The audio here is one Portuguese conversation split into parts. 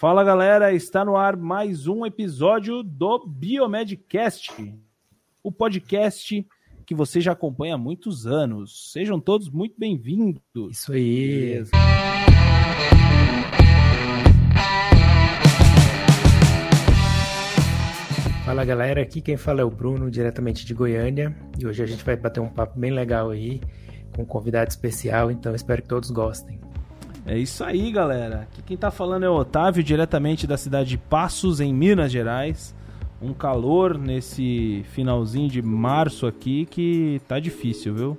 Fala galera, está no ar mais um episódio do Biomedcast, o podcast que você já acompanha há muitos anos. Sejam todos muito bem-vindos. Isso aí. Beleza. Fala galera, aqui quem fala é o Bruno, diretamente de Goiânia, e hoje a gente vai bater um papo bem legal aí, com um convidado especial, então espero que todos gostem. É isso aí, galera. Aqui quem tá falando é o Otávio, diretamente da cidade de Passos, em Minas Gerais. Um calor nesse finalzinho de março aqui que tá difícil, viu?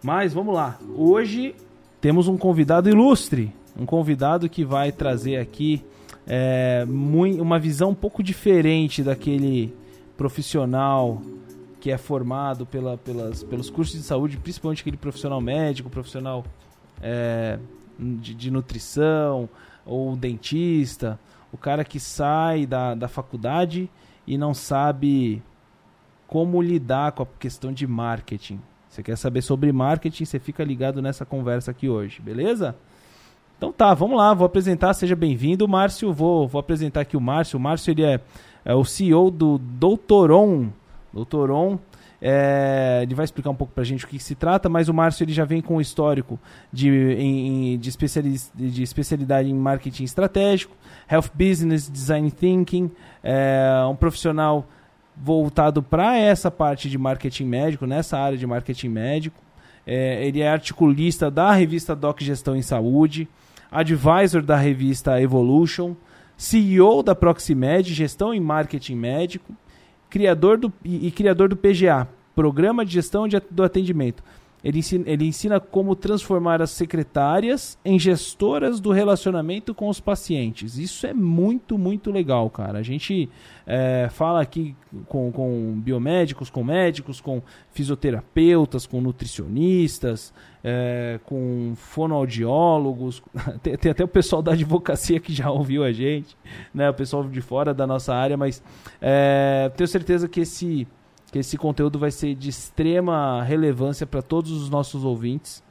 Mas vamos lá. Hoje temos um convidado ilustre. Um convidado que vai trazer aqui é, uma visão um pouco diferente daquele profissional que é formado pela, pelas, pelos cursos de saúde, principalmente aquele profissional médico, profissional é, de, de nutrição ou dentista, o cara que sai da, da faculdade e não sabe como lidar com a questão de marketing. Você quer saber sobre marketing, você fica ligado nessa conversa aqui hoje, beleza? Então tá, vamos lá, vou apresentar, seja bem-vindo, Márcio. Vou, vou apresentar aqui o Márcio. O Márcio ele é, é o CEO do Doutoron. Doutoron é, ele vai explicar um pouco para a gente o que, que, se trata, mas o Márcio ele já vem com o histórico de, em, de, de especialidade em marketing estratégico, health business, design thinking, é, um profissional voltado para essa parte de marketing médico, nessa área de marketing médico. É, ele é articulista da revista Doc Gestão em Saúde, advisor da revista Evolution, CEO da Proximed, Gestão em Marketing Médico, criador do, e, e criador do PGA, Programa de Gestão de, do Atendimento. Ele ensina, ele ensina como transformar as secretárias em gestoras do relacionamento com os pacientes. Isso é muito, muito legal, cara. A gente é, fala aqui com, com biomédicos, com médicos, com fisioterapeutas, com nutricionistas, é, com fonoaudiólogos. Tem, tem, até o pessoal da advocacia que já ouviu a gente, né? o pessoal de fora da nossa área, mas é, tenho certeza que esse que esse conteúdo vai ser de extrema relevância para todos os nossos ouvintes.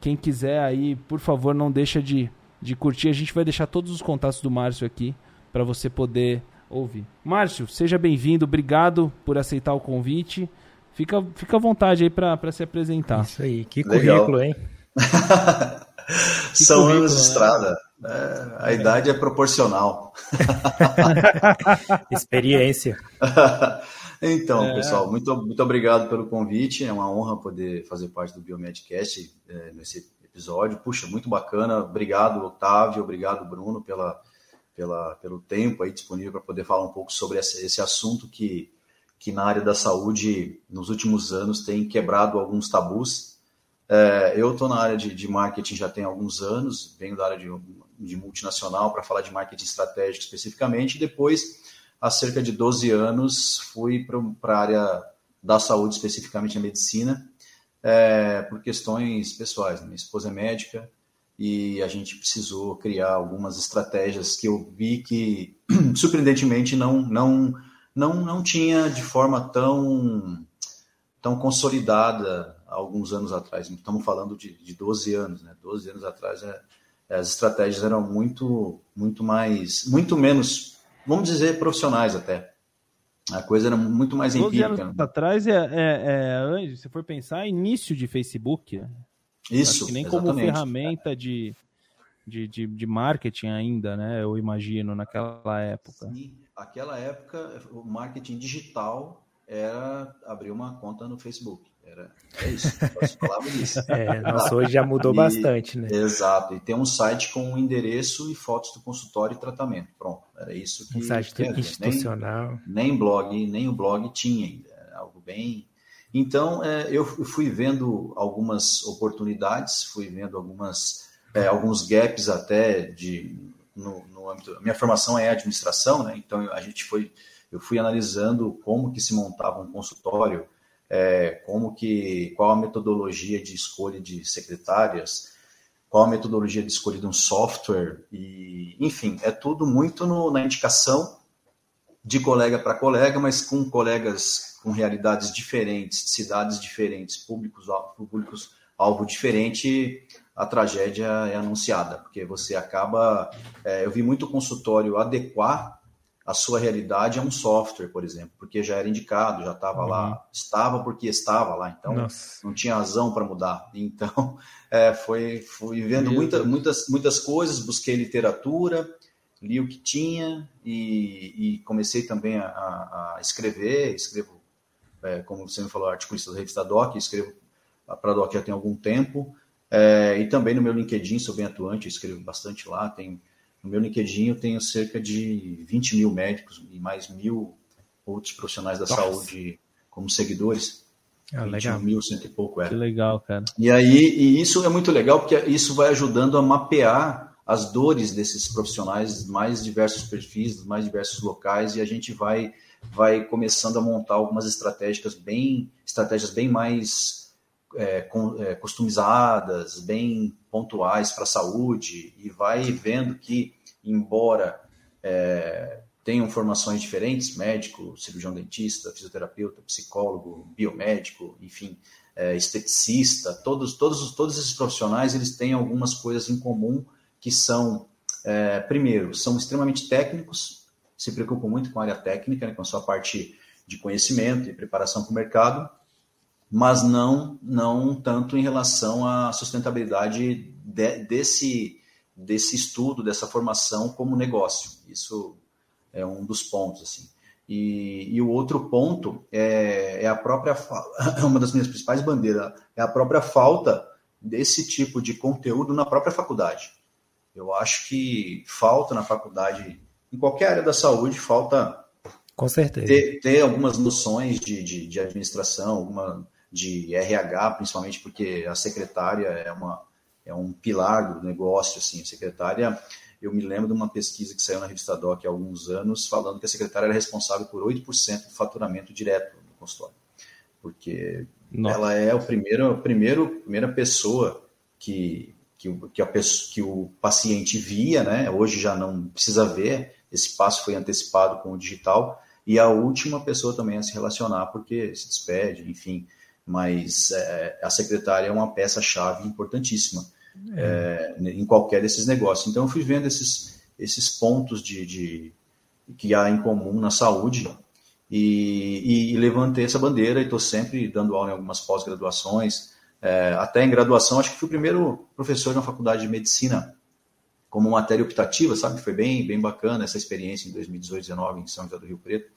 Quem quiser aí, por favor, não deixa de, de curtir. A gente vai deixar todos os contatos do Márcio aqui para você poder ouvir. Márcio, seja bem-vindo. Obrigado por aceitar o convite. Fica, fica à vontade aí para se apresentar. Isso aí, que Legal. currículo, hein? São currículo, anos de né? estrada. É, a é. idade é proporcional. Experiência. Então, é. pessoal, muito, muito obrigado pelo convite. É uma honra poder fazer parte do Biomedcast é, nesse episódio. Puxa, muito bacana. Obrigado, Otávio. Obrigado, Bruno, pela, pela, pelo tempo aí disponível para poder falar um pouco sobre esse, esse assunto que, que na área da saúde, nos últimos anos, tem quebrado alguns tabus. É, eu estou na área de, de, marketing já tem alguns anos, venho da área de, de multinacional para falar de marketing estratégico especificamente, e depois há cerca de 12 anos, fui para a área da saúde, especificamente a medicina, é, por questões pessoais. Minha esposa é médica e a gente precisou criar algumas estratégias que eu vi que, surpreendentemente, não, não, não, não tinha de forma tão, tão consolidada alguns anos atrás. Estamos falando de, de 12 anos, né? 12 anos atrás é, as estratégias eram muito, muito mais, muito menos vamos dizer, profissionais até. A coisa era muito mais empírica. anos né? atrás, é, é, é, se for pensar, início de Facebook. Isso, que nem como ferramenta de, de, de, de, marketing ainda, né? Eu imagino, naquela época. Sim, aquela época, o marketing digital era abrir uma conta no Facebook. Era, é isso, falava isso. É, nossa, hoje já mudou e, bastante, né? Exato, e tem um site com um endereço e fotos do consultório e tratamento. Pronto, era isso que. Um site que institucional. Nem, nem blog, nem o blog tinha ainda. Era algo bem. Então, é, eu fui vendo algumas oportunidades, fui vendo algumas, é, alguns gaps até de, no, no âmbito. Minha formação é administração, né? Então a gente foi, eu fui analisando como que se montava um consultório é, como que, qual a metodologia de escolha de secretárias, qual a metodologia de escolha de um software, e, enfim, é tudo muito no, na indicação de colega para colega, mas com colegas com realidades diferentes, cidades diferentes, públicos, públicos alvo diferente, a tragédia é anunciada, porque você acaba. É, eu vi muito consultório adequar a sua realidade a um software, por exemplo, porque já era indicado, já estava uhum. lá, estava porque estava lá, então Nossa. não tinha razão para mudar. Então, é, foi, fui vendo muita, muitas, muitas coisas, busquei literatura, li o que tinha e, e comecei também a, a, escrever, escrevo, é, como você me falou, articulista da revista Doc, escrevo para a Doc já tem algum tempo, é, e também no meu LinkedIn sou bem atuante, escrevo bastante lá, tem no meu LinkedIn eu tenho cerca de 20 mil médicos e mais mil outros profissionais da Nossa. saúde como seguidores. Ah, legal. mil, cento e pouco é. Que legal, cara. E aí, e isso é muito legal porque isso vai ajudando a mapear as dores desses profissionais mais diversos perfis, dos mais diversos locais, e a gente vai vai começando a montar algumas estratégias bem estratégias bem mais é, com, é, customizadas, bem pontuais para a saúde, e vai vendo que, embora é, tenham formações diferentes, médico, cirurgião dentista, fisioterapeuta, psicólogo, biomédico, enfim, é, esteticista, todos, todos, todos esses profissionais eles têm algumas coisas em comum que são, é, primeiro, são extremamente técnicos, se preocupam muito com a área técnica, né, com a sua parte de conhecimento e preparação para o mercado, mas não não tanto em relação à sustentabilidade de, desse desse estudo, dessa formação como negócio. Isso é um dos pontos assim. E, e o outro ponto é, é a própria uma das minhas principais bandeiras é a própria falta desse tipo de conteúdo na própria faculdade. Eu acho que falta na faculdade, em qualquer área da saúde, falta com certeza. Ter, ter algumas noções de, de, de, administração, alguma de RH, principalmente porque a secretária é, uma, é um pilar do negócio. Assim. A secretária, eu me lembro de uma pesquisa que saiu na revista Doc há alguns anos, falando que a secretária era responsável por 8% do faturamento direto do consultório. Porque Nossa. ela é o primeiro, a primeiro, primeira pessoa que, que, o, que, a pessoa, que o paciente via, né? hoje já não precisa ver, esse passo foi antecipado com o digital, e a última pessoa também a se relacionar, porque se despede, enfim mas é, a secretária é uma peça-chave importantíssima é. É, em qualquer desses negócios. Então, eu fui vendo esses, esses pontos de, de que há em comum na saúde e, e, e levantei essa bandeira e estou sempre dando aula em algumas pós-graduações. É, até em graduação, acho que fui o primeiro professor na faculdade de medicina como matéria optativa, sabe? Foi bem, bem bacana essa experiência em 2018, 2019 em São José do Rio Preto.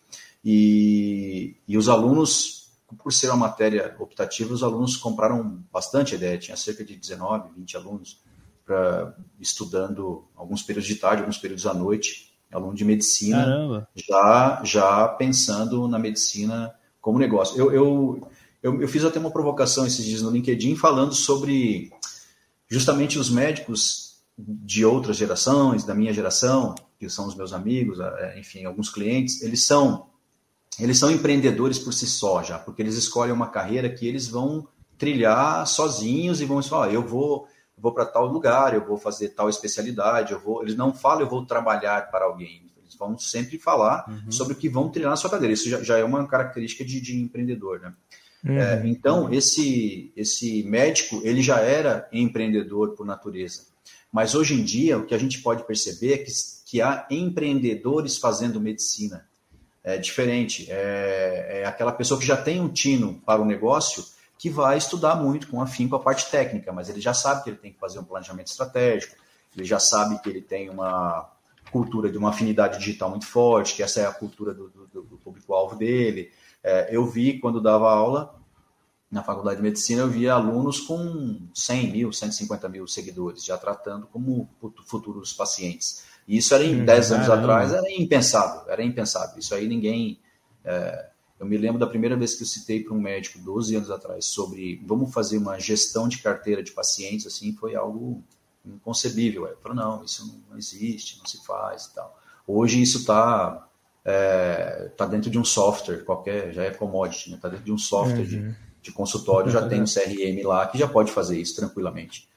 E, e os alunos por ser uma matéria optativa, os alunos compraram bastante ideia, tinha cerca de 19, 20 alunos pra, estudando alguns períodos de tarde, alguns períodos à noite, aluno de medicina, já já pensando na medicina como negócio. Eu, eu, eu, eu, fiz até uma provocação esses dias no LinkedIn falando sobre justamente os médicos de outras gerações, da minha geração, que são os meus amigos, é, enfim, alguns clientes, eles são eles são empreendedores por si só já, porque eles escolhem uma carreira que eles vão trilhar sozinhos e vão falar, eu vou vou para tal lugar, eu vou fazer tal especialidade, eu vou. Eles não falam eu vou trabalhar para alguém. Eles vão sempre falar uhum. sobre o que vão trilhar na sua carreira. Isso já, já é uma característica de, de empreendedor, né? Uhum. É, então esse esse médico ele já era empreendedor por natureza, mas hoje em dia o que a gente pode perceber é que, que há empreendedores fazendo medicina é diferente. É, é aquela pessoa que já tem um tino para o negócio que vai estudar muito com afinco a parte técnica, mas ele já sabe que ele tem que fazer um planejamento estratégico, ele já sabe que ele tem uma cultura de uma afinidade digital muito forte, que essa é a cultura do, do, do público-alvo dele. É, eu vi, quando dava aula na faculdade de medicina, eu via alunos com 100 mil, 150 mil seguidores, já tratando como futuros pacientes. E isso era em 10 hum, anos atrás, era impensável, era impensável. Isso aí ninguém. É, eu me lembro da primeira vez que eu citei para um médico, 12 anos atrás, sobre vamos fazer uma gestão de carteira de pacientes, assim, foi algo inconcebível. Eu falei, não, isso não existe, não se faz e tal. Hoje isso está é, tá dentro de um software qualquer, já é commodity, está né? dentro de um software uhum. de, de, consultório, já tem um CRM lá que já pode fazer isso tranquilamente.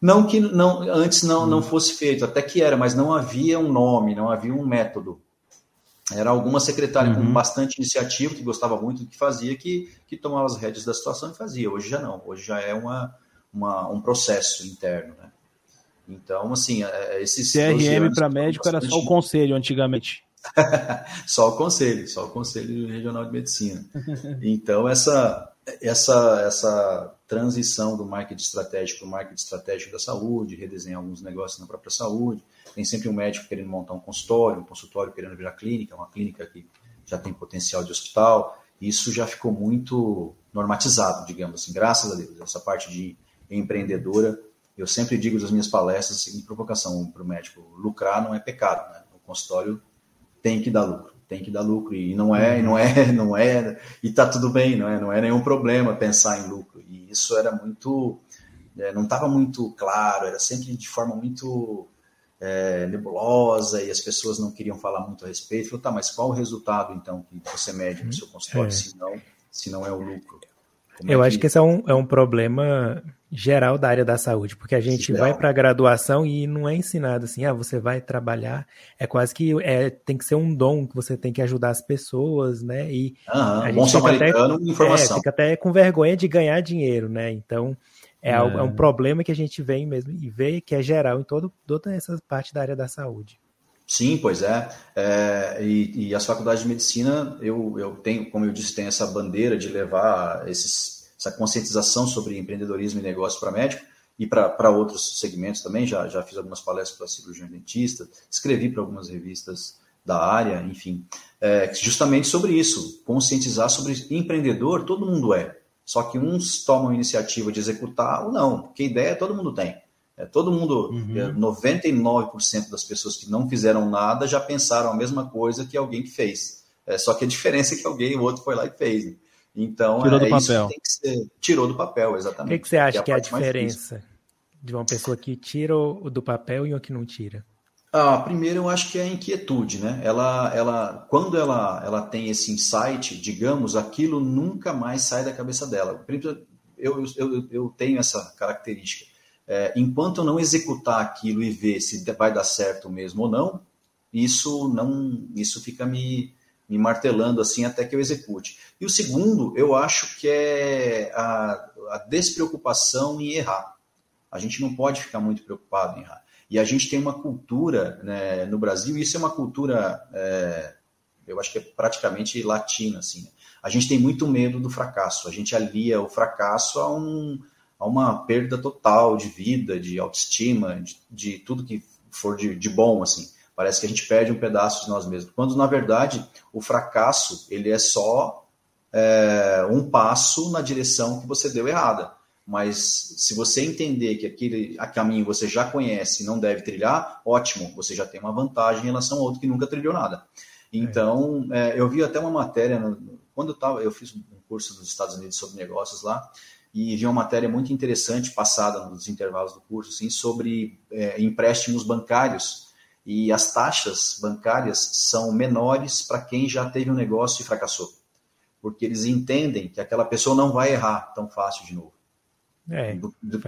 Não que não, antes não, não hum. fosse feito, até que era, mas não havia um nome, não havia um método. Era alguma secretária uhum. com bastante iniciativa, que gostava muito do que fazia, que, que tomava as rédeas da situação e fazia. Hoje já não. Hoje já é uma, uma, um processo interno, né? Então, assim, é, é, esses CRM para médico era só o conselho antigamente. só o conselho, só o conselho regional de medicina. Então, essa essa essa transição do marketing estratégico para o marketing estratégico da saúde, redesenhar alguns negócios na própria saúde, tem sempre um médico querendo montar um consultório, um consultório querendo virar clínica, uma clínica que já tem potencial de hospital. Isso já ficou muito normatizado, digamos assim, graças a Deus. Essa parte de empreendedora, eu sempre digo nas minhas palestras a seguinte provocação para o médico: lucrar não é pecado, né? O consultório tem que dar lucro, tem que dar lucro e não é, não é, não é, e tá tudo bem, não é, não é nenhum problema pensar em lucro. E isso era muito, é, não estava muito claro, era sempre de forma muito é, nebulosa e as pessoas não queriam falar muito a respeito. Falei, tá, mas qual o resultado então que você mede no seu consultório, é. se, não, se não é o lucro? Como Eu é acho que... que esse é um, é um problema geral da área da saúde, porque a gente geral. vai para a graduação e não é ensinado assim, ah, você vai trabalhar, é quase que é, tem que ser um dom que você tem que ajudar as pessoas, né? E Aham, a gente bom samaritano, até, informação. É, fica até com vergonha de ganhar dinheiro, né? Então, é, é. é um problema que a gente vê mesmo e vê que é geral em todo, toda essa parte da área da saúde. Sim, pois é. é e, e, as faculdades de medicina, eu, eu tenho, como eu disse, tem essa bandeira de levar esses, essa conscientização sobre empreendedorismo e negócio para médico e para outros segmentos também. Já, já fiz algumas palestras para cirurgião dentista, escrevi para algumas revistas da área, enfim, é, justamente sobre isso, conscientizar sobre empreendedor, todo mundo é. Só que uns tomam a iniciativa de executar ou não, porque ideia todo mundo tem. É, todo mundo, uhum. 99% é, das pessoas que não fizeram nada já pensaram a mesma coisa que alguém que fez. É, só que a diferença é que alguém, o outro foi lá e fez. Né? Então, tirou é, do papel. Ser, tirou do papel, exatamente. O que, que você acha que é a, que é a diferença de uma pessoa que tira do papel e uma que não tira? Ah, primeiro eu acho que é a inquietude, né? Ela, ela, quando ela, ela tem esse insight, digamos, aquilo nunca mais sai da cabeça dela. Eu, eu, eu tenho essa característica. É, enquanto eu não executar aquilo e ver se vai dar certo mesmo ou não, isso não, isso fica me, me martelando assim até que eu execute. E o segundo, eu acho que é a, a despreocupação em errar. A gente não pode ficar muito preocupado em errar. E a gente tem uma cultura né, no Brasil, e isso é uma cultura, é, eu acho que é praticamente latina, assim. Né? A gente tem muito medo do fracasso, a gente alia o fracasso a, um, a uma perda total de vida, de autoestima, de, de tudo que for de, de bom, assim. Parece que a gente perde um pedaço de nós mesmos. Quando, na verdade, o fracasso, ele é só é, um passo na direção que você deu errada. Mas se você entender que aquele a caminho você já conhece e não deve trilhar, ótimo, você já tem uma vantagem em relação ao outro que nunca trilhou nada. Então, é. É, eu vi até uma matéria, quando eu, tava, eu fiz um curso nos Estados Unidos sobre negócios lá, e vi uma matéria muito interessante passada nos intervalos do curso, assim, sobre é, empréstimos bancários. E as taxas bancárias são menores para quem já teve um negócio e fracassou. Porque eles entendem que aquela pessoa não vai errar tão fácil de novo. É,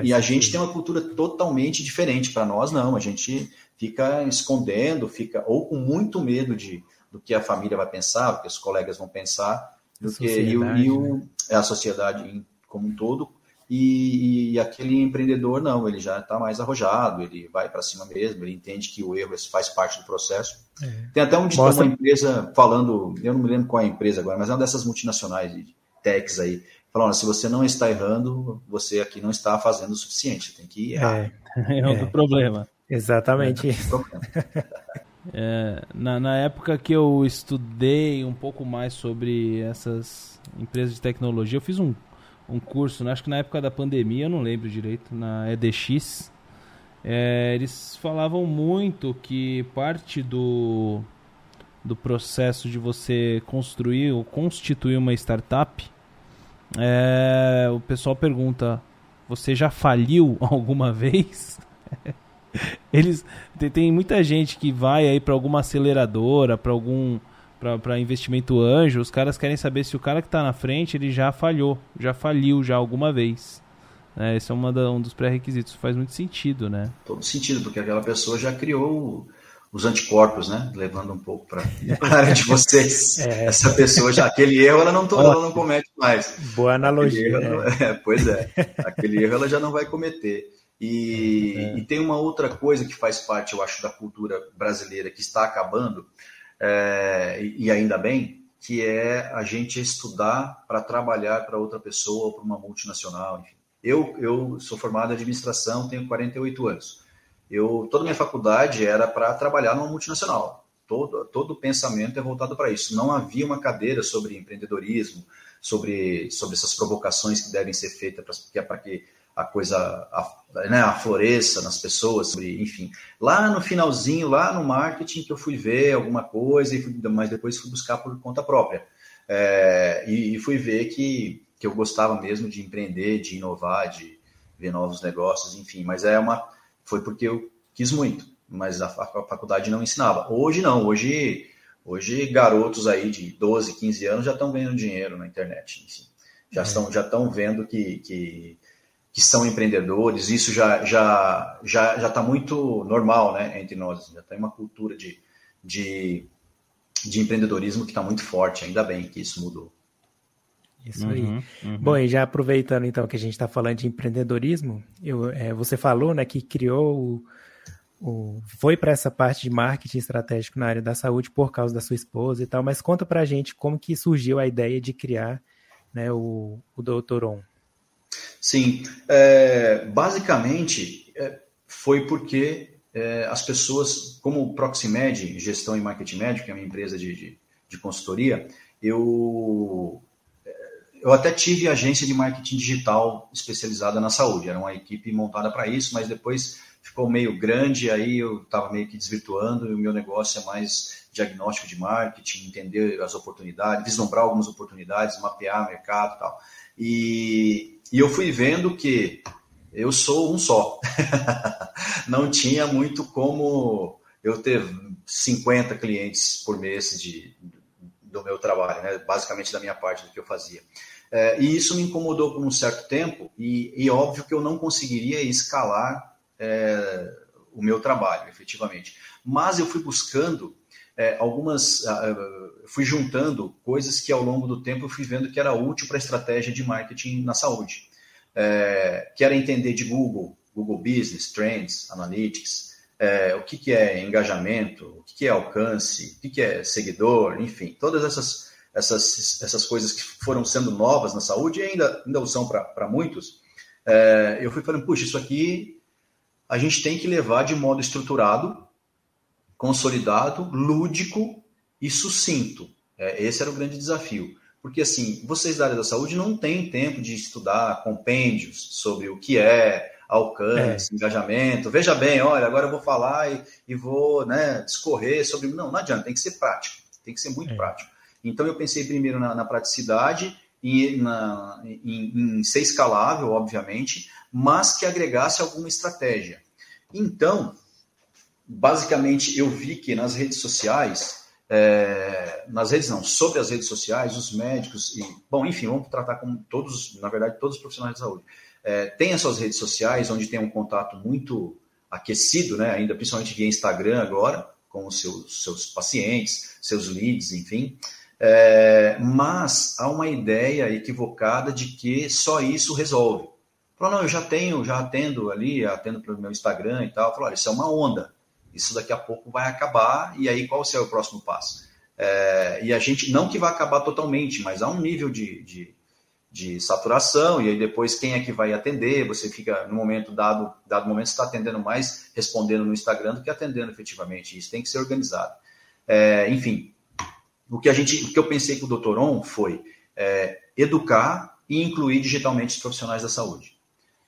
e a gente tem uma cultura totalmente diferente. Para nós, não. A gente fica escondendo, fica ou com muito medo de, do que a família vai pensar, do que os colegas vão pensar, do que e, o, né? É a sociedade como um todo. E, e aquele empreendedor, não, ele já está mais arrojado, ele vai para cima mesmo, ele entende que o erro faz parte do processo. É. Tem até um, Mostra... uma empresa falando, eu não me lembro qual é a empresa agora, mas é uma dessas multinacionais de techs aí, falando, se você não está errando, você aqui não está fazendo o suficiente, tem que errar. É, é outro é. problema. Exatamente. É, na, na época que eu estudei um pouco mais sobre essas empresas de tecnologia, eu fiz um, um curso, né, acho que na época da pandemia, eu não lembro direito, na EDX. É, eles falavam muito que parte do, do processo de você construir ou constituir uma startup é, o pessoal pergunta: você já faliu alguma vez? Eles tem, tem, muita gente que vai aí para alguma aceleradora, para algum para investimento anjo, os caras querem saber se o cara que está na frente ele já falhou, já faliu já alguma vez. É, esse é uma da, um dos pré-requisitos. Faz muito sentido, né? Todo sentido, porque aquela pessoa já criou os anticorpos, né? Levando um pouco para a área de vocês. É. Essa pessoa já, aquele erro ela não, ela não comete mais. Boa analogia. Erro, é, pois é, aquele erro ela já não vai cometer. E, é. e, tem uma outra coisa que faz parte, eu acho, da cultura brasileira que está acabando, é, e ainda bem, que é a gente estudar para trabalhar para outra pessoa ou para uma multinacional. Enfim. Eu, eu sou formado em administração, tenho 48 anos. Eu, toda minha faculdade era para trabalhar numa multinacional. Todo, todo pensamento é voltado para isso. Não havia uma cadeira sobre empreendedorismo, sobre, sobre essas provocações que devem ser feitas para que a coisa a, né, afloresça nas pessoas, enfim. Lá no finalzinho, lá no marketing, que eu fui ver alguma coisa, e mas depois fui buscar por conta própria. É, e, e, fui ver que, que eu gostava mesmo de empreender, de inovar, de ver novos negócios, enfim. Mas é uma, foi porque eu quis muito, mas a, a faculdade não ensinava. Hoje não, hoje, hoje garotos aí de 12, 15 anos já estão ganhando dinheiro na internet, enfim. Já, é. estão, já estão vendo que, que que são empreendedores, isso já já já já está muito normal, né, entre nós. Já tem uma cultura de, de, de empreendedorismo que está muito forte. Ainda bem que isso mudou. Isso uhum, aí. Uhum. Bom, e já aproveitando então que a gente está falando de empreendedorismo, eu, é, você falou, né, que criou o, o foi para essa parte de marketing estratégico na área da saúde por causa da sua esposa e tal. Mas conta para a gente como que surgiu a ideia de criar, né, o, o Doutor On. Sim, é, basicamente é, foi porque é, as pessoas, como Proximed, Gestão e Marketing Médico, que é uma empresa de, de, de consultoria, eu, é, eu até tive agência de marketing digital especializada na saúde, era uma equipe montada para isso, mas depois ficou meio grande, aí eu estava meio que desvirtuando, e o meu negócio é mais diagnóstico de marketing, entender as oportunidades, vislumbrar algumas oportunidades, mapear mercado e tal. E, e eu fui vendo que eu sou um só. não tinha muito como eu ter 50 clientes por mês de, do meu trabalho, né? basicamente da minha parte do que eu fazia. É, e isso me incomodou por um certo tempo, e, e óbvio que eu não conseguiria escalar é, o meu trabalho, efetivamente. Mas eu fui buscando é, algumas, uh, fui juntando coisas que ao longo do tempo eu fui vendo que era útil para a estratégia de marketing na saúde. É, que era entender de Google, Google Business, Trends, Analytics, é, o que, que é engajamento, o que, que é alcance, o que, que é seguidor, enfim, todas essas, essas, essas coisas que foram sendo novas na saúde e ainda, ainda são para muitos. É, eu fui falando, puxa, isso aqui a gente tem que levar de modo estruturado consolidado, lúdico e sucinto. É, esse era o grande desafio. Porque, assim, vocês da área da saúde não têm tempo de estudar compêndios sobre o que é alcance, é. engajamento. Veja bem, olha, agora eu vou falar e, e, vou né, discorrer sobre. Não, não adianta, tem que ser prático, tem que ser muito é. prático. Então, eu pensei primeiro na, na praticidade e na, em, em ser escalável, obviamente, mas que agregasse alguma estratégia. Então, basicamente eu vi que nas redes sociais, é, nas redes não, sobre as redes sociais, os médicos e, bom, enfim, vamos tratar como todos, na verdade, todos os profissionais de saúde, é, têm as suas redes sociais onde tem um contato muito aquecido, né, ainda principalmente via Instagram agora, com os seus, seus pacientes, seus leads, enfim, é, mas há uma ideia equivocada de que só isso resolve. Falou, não, eu já tenho, já atendo ali, atendo pelo meu Instagram e tal. Falou, olha, isso é uma onda isso daqui a pouco vai acabar, e aí qual será o próximo passo? É, e a gente, não que vai acabar totalmente, mas há um nível de, de, de, saturação, e aí depois quem é que vai atender? Você fica, no momento dado, dado momento, está atendendo mais respondendo no Instagram do que atendendo efetivamente. Isso tem que ser organizado. É, enfim, o que a gente, o que eu pensei com o Dr. On foi é, educar e incluir digitalmente os profissionais da saúde.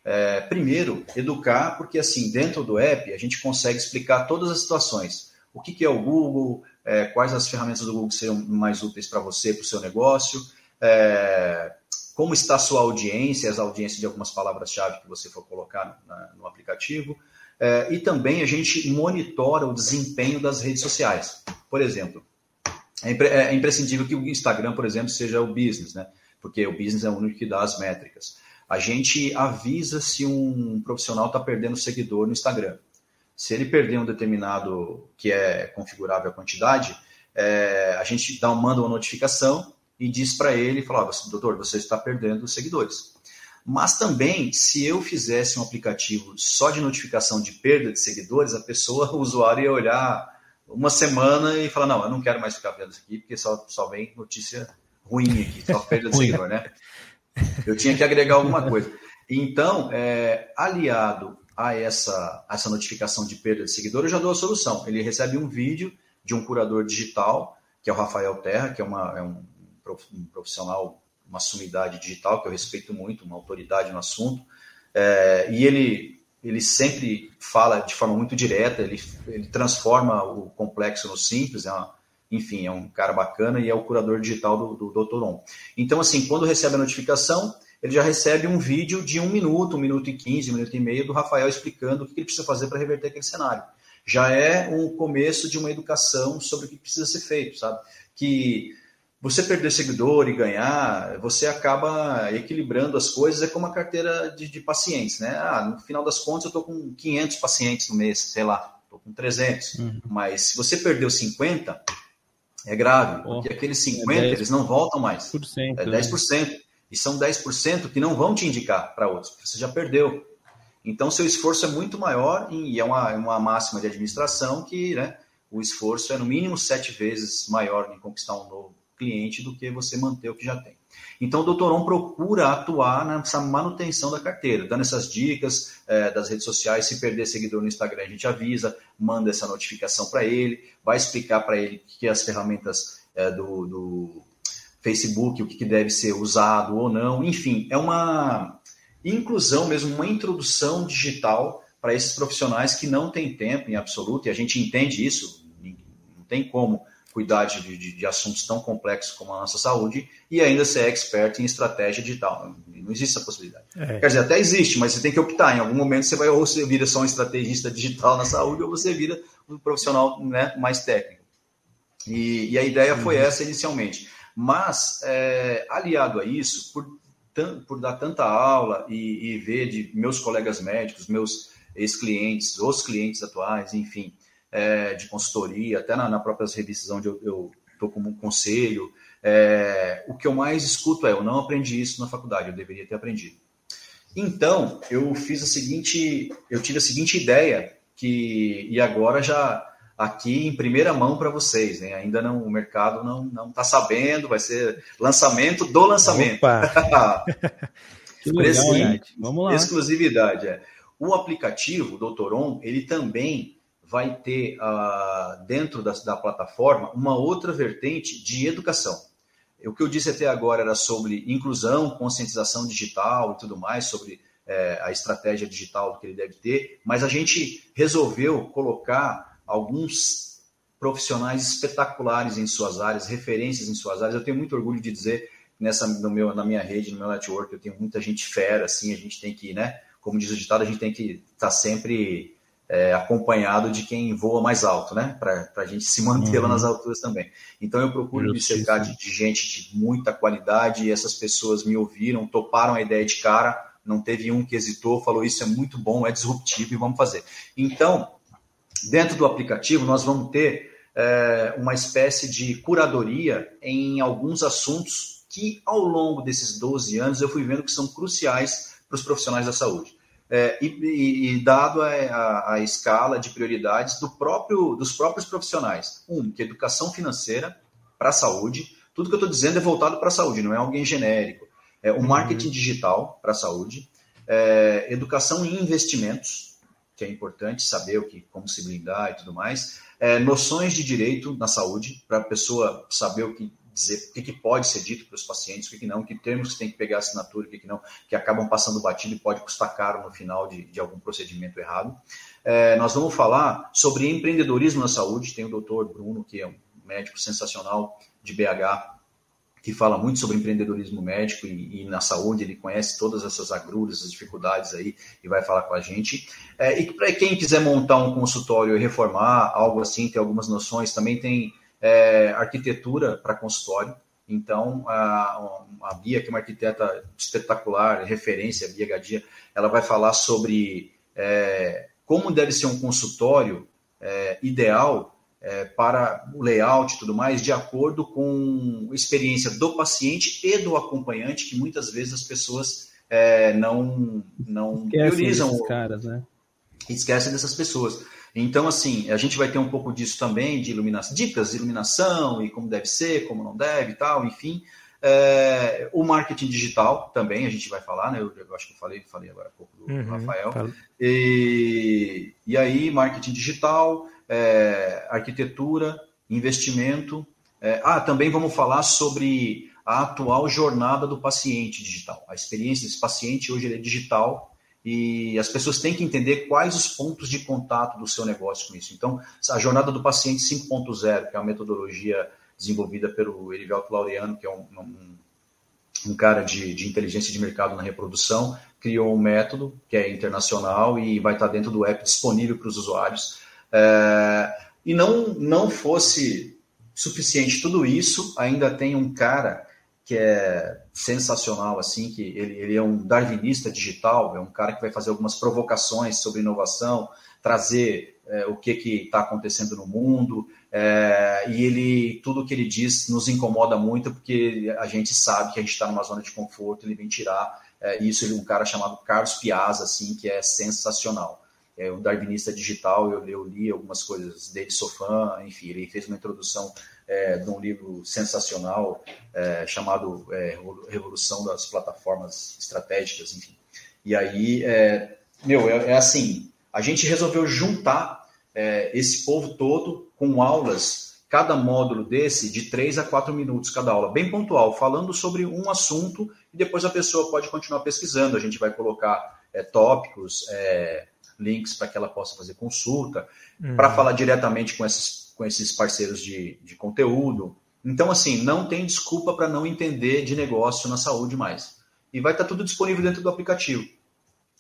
É, primeiro, educar, porque assim, dentro do app a gente consegue explicar todas as situações. O que, que é o Google, é, quais as ferramentas do Google seriam mais úteis para você, para o seu negócio, é, como está a sua audiência, as audiências de algumas palavras-chave que você for colocar no, no aplicativo. É, e também a gente monitora o desempenho das redes sociais. Por exemplo, é, é imprescindível que o Instagram, por exemplo, seja o business, né? porque o business é o único que dá as métricas a gente avisa se um profissional está perdendo seguidor no Instagram. Se ele perder um determinado que é configurável a quantidade, é, a gente dá, manda uma notificação e diz para ele, fala, doutor, você está perdendo seguidores. Mas também, se eu fizesse um aplicativo só de notificação de perda de seguidores, a pessoa, o usuário ia olhar uma semana e falar, não, eu não quero mais ficar vendo isso aqui, porque só, só vem notícia ruim aqui, só perda de seguidor, né? Eu tinha que agregar alguma coisa. Então, é, aliado a essa, essa notificação de perda de seguidor, eu já dou a solução. Ele recebe um vídeo de um curador digital, que é o Rafael Terra, que é, uma, é um, um profissional, uma sumidade digital que eu respeito muito, uma autoridade no assunto. É, e ele, ele sempre fala de forma muito direta, ele, ele transforma o complexo no simples, é uma, enfim, é um cara bacana e é o curador digital do, do Dr. On. Então, assim, quando recebe a notificação, ele já recebe um vídeo de um minuto, um minuto e quinze, um minuto e meio do Rafael explicando o que ele precisa fazer para reverter aquele cenário. Já é um começo de uma educação sobre o que precisa ser feito, sabe? Que você perder seguidor e ganhar, você acaba equilibrando as coisas, é como a carteira de, de pacientes, né? Ah, no final das contas eu estou com 500 pacientes no mês, sei lá, estou com 300. Uhum. Mas se você perdeu 50, é grave, oh, porque aqueles 50 é eles não voltam mais. É 10%. Né? E são 10% que não vão te indicar para outros, porque você já perdeu. Então, seu esforço é muito maior e é uma, uma máxima de administração que né, o esforço é no mínimo sete vezes maior em conquistar um novo cliente do que você manter o que já tem. Então, o Doutoron procura atuar nessa manutenção da carteira, dando essas dicas é, das redes sociais. Se perder seguidor no Instagram, a gente avisa, manda essa notificação para ele, vai explicar para ele que as ferramentas é, do, do Facebook, o que deve ser usado ou não. Enfim, é uma inclusão mesmo, uma introdução digital para esses profissionais que não têm tempo em absoluto, e a gente entende isso, não tem como cuidar de, de, de, assuntos tão complexos como a nossa saúde e ainda ser expert em estratégia digital. Não existe essa possibilidade. É. Quer dizer, até existe, mas você tem que optar. Em algum momento você vai ou você vira só um estrategista digital na saúde ou você vira um profissional né, mais técnico. E, e a ideia foi uhum. essa inicialmente. Mas, é, aliado a isso, por, por dar tanta aula e, e ver de meus colegas médicos, meus ex-clientes, os clientes atuais, enfim, é, de consultoria, até na, na próprias revistas onde eu estou como conselho, é, o que eu mais escuto é: eu não aprendi isso na faculdade, eu deveria ter aprendido. Então, eu fiz a seguinte, eu tive a seguinte ideia que e agora já aqui em primeira mão para vocês, né? Ainda não o mercado não não está sabendo, vai ser lançamento do lançamento. que legal, Vamos lá. Exclusividade é. O aplicativo Doutoron, ele também vai ter uh, dentro da, da plataforma uma outra vertente de educação. O que eu disse até agora era sobre inclusão, conscientização digital e tudo mais, sobre é, a estratégia digital que ele deve ter, mas a gente resolveu colocar alguns profissionais espetaculares em suas áreas, referências em suas áreas. Eu tenho muito orgulho de dizer nessa no meu, na minha rede, no meu network, eu tenho muita gente fera, assim, a gente tem que, né, como diz o ditado, a gente tem que estar tá sempre é, acompanhado de quem voa mais alto, né, para a gente se manter uhum. lá nas alturas também. Então eu procuro me cercar de, de gente de muita qualidade e essas pessoas me ouviram, toparam a ideia de cara, não teve um que hesitou, falou isso é muito bom, é disruptivo e vamos fazer. Então, Dentro do aplicativo, nós vamos ter é, uma espécie de curadoria em alguns assuntos que, ao longo desses 12 anos, eu fui vendo que são cruciais para os profissionais da saúde. É, e, e, dado a, a, a, escala de prioridades do próprio, dos próprios profissionais. Um, que é educação financeira para a saúde. Tudo que eu estou dizendo é voltado para a saúde, não é alguém genérico. É, o uhum. marketing digital para a saúde, é, educação em investimentos, que é importante saber o que, como se blindar e tudo mais. É, noções de direito na saúde, para a pessoa saber o que dizer, o que, que pode ser dito para os pacientes, o que, que não, que termos que tem que pegar assinatura, o que, que não, que acabam passando batido e pode custar caro no final de, de algum procedimento errado. É, nós vamos falar sobre empreendedorismo na saúde. Tem o doutor Bruno, que é um médico sensacional de BH, que fala muito sobre empreendedorismo médico e, e, na saúde, ele conhece todas essas agruras, essas dificuldades aí e vai falar com a gente. É, e para quem quiser montar um consultório e reformar, algo assim, tem algumas noções, também tem é, arquitetura para consultório. Então, a, a Bia, que é uma arquiteta espetacular, referência, a Bia Gadia, ela vai falar sobre é, como deve ser um consultório é, ideal é, para o layout e tudo mais, de acordo com a experiência do paciente e do acompanhante, que muitas vezes as pessoas é, não, não priorizam. caras, né? Esquecem dessas pessoas. Então, assim, a gente vai ter um pouco disso também, de iluminação, dicas de iluminação e como deve ser, como não deve e tal, enfim. É, o marketing digital também, a gente vai falar, né? Eu, eu acho que eu falei, falei agora há pouco do uhum, Rafael. E, e aí, marketing digital, é, arquitetura, investimento. É, ah, também vamos falar sobre a atual jornada do paciente digital. A experiência desse paciente hoje é digital e as pessoas têm que entender quais os pontos de contato do seu negócio com isso. Então, a jornada do paciente 5.0, que é uma metodologia desenvolvida pelo Erivelto Laureano, que é um, um, um cara de, de, inteligência de mercado na reprodução, criou um método que é internacional e vai estar dentro do app disponível para os usuários. É, e não, não fosse suficiente tudo isso, ainda tem um cara que é sensacional, assim, que ele, ele é um darwinista digital, é um cara que vai fazer algumas provocações sobre inovação, trazer é, o que está acontecendo no mundo, é, e ele tudo que ele diz nos incomoda muito porque a gente sabe que a gente está numa zona de conforto, ele vem tirar é, isso, ele é um cara chamado Carlos Piazza, assim, que é sensacional. É um darwinista digital, eu, eu li algumas coisas dele, sou fã, enfim, ele fez uma introdução é, de um livro sensacional é, chamado é, Revolução das Plataformas Estratégicas, enfim. E aí, é, meu, é, é, assim, a gente resolveu juntar é, esse povo todo com aulas, cada módulo desse de 3 a 4 minutos cada aula, bem pontual, falando sobre um assunto e depois a pessoa pode continuar pesquisando. A gente vai colocar tópicos, links para que ela possa fazer consulta, uhum. para falar diretamente com esses com esses parceiros de, de conteúdo. Então, assim, não tem desculpa para não entender de negócio na saúde mais. E vai estar tá tudo disponível dentro do aplicativo.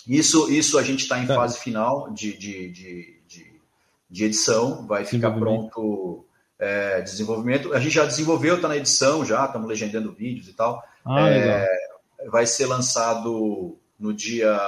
Isso, isso a gente está em tá. fase final de, de, de, de, de edição, vai ficar pronto é, desenvolvimento. A gente já desenvolveu, está na edição já, estamos legendando vídeos e tal. Ah, é, vai ser lançado no dia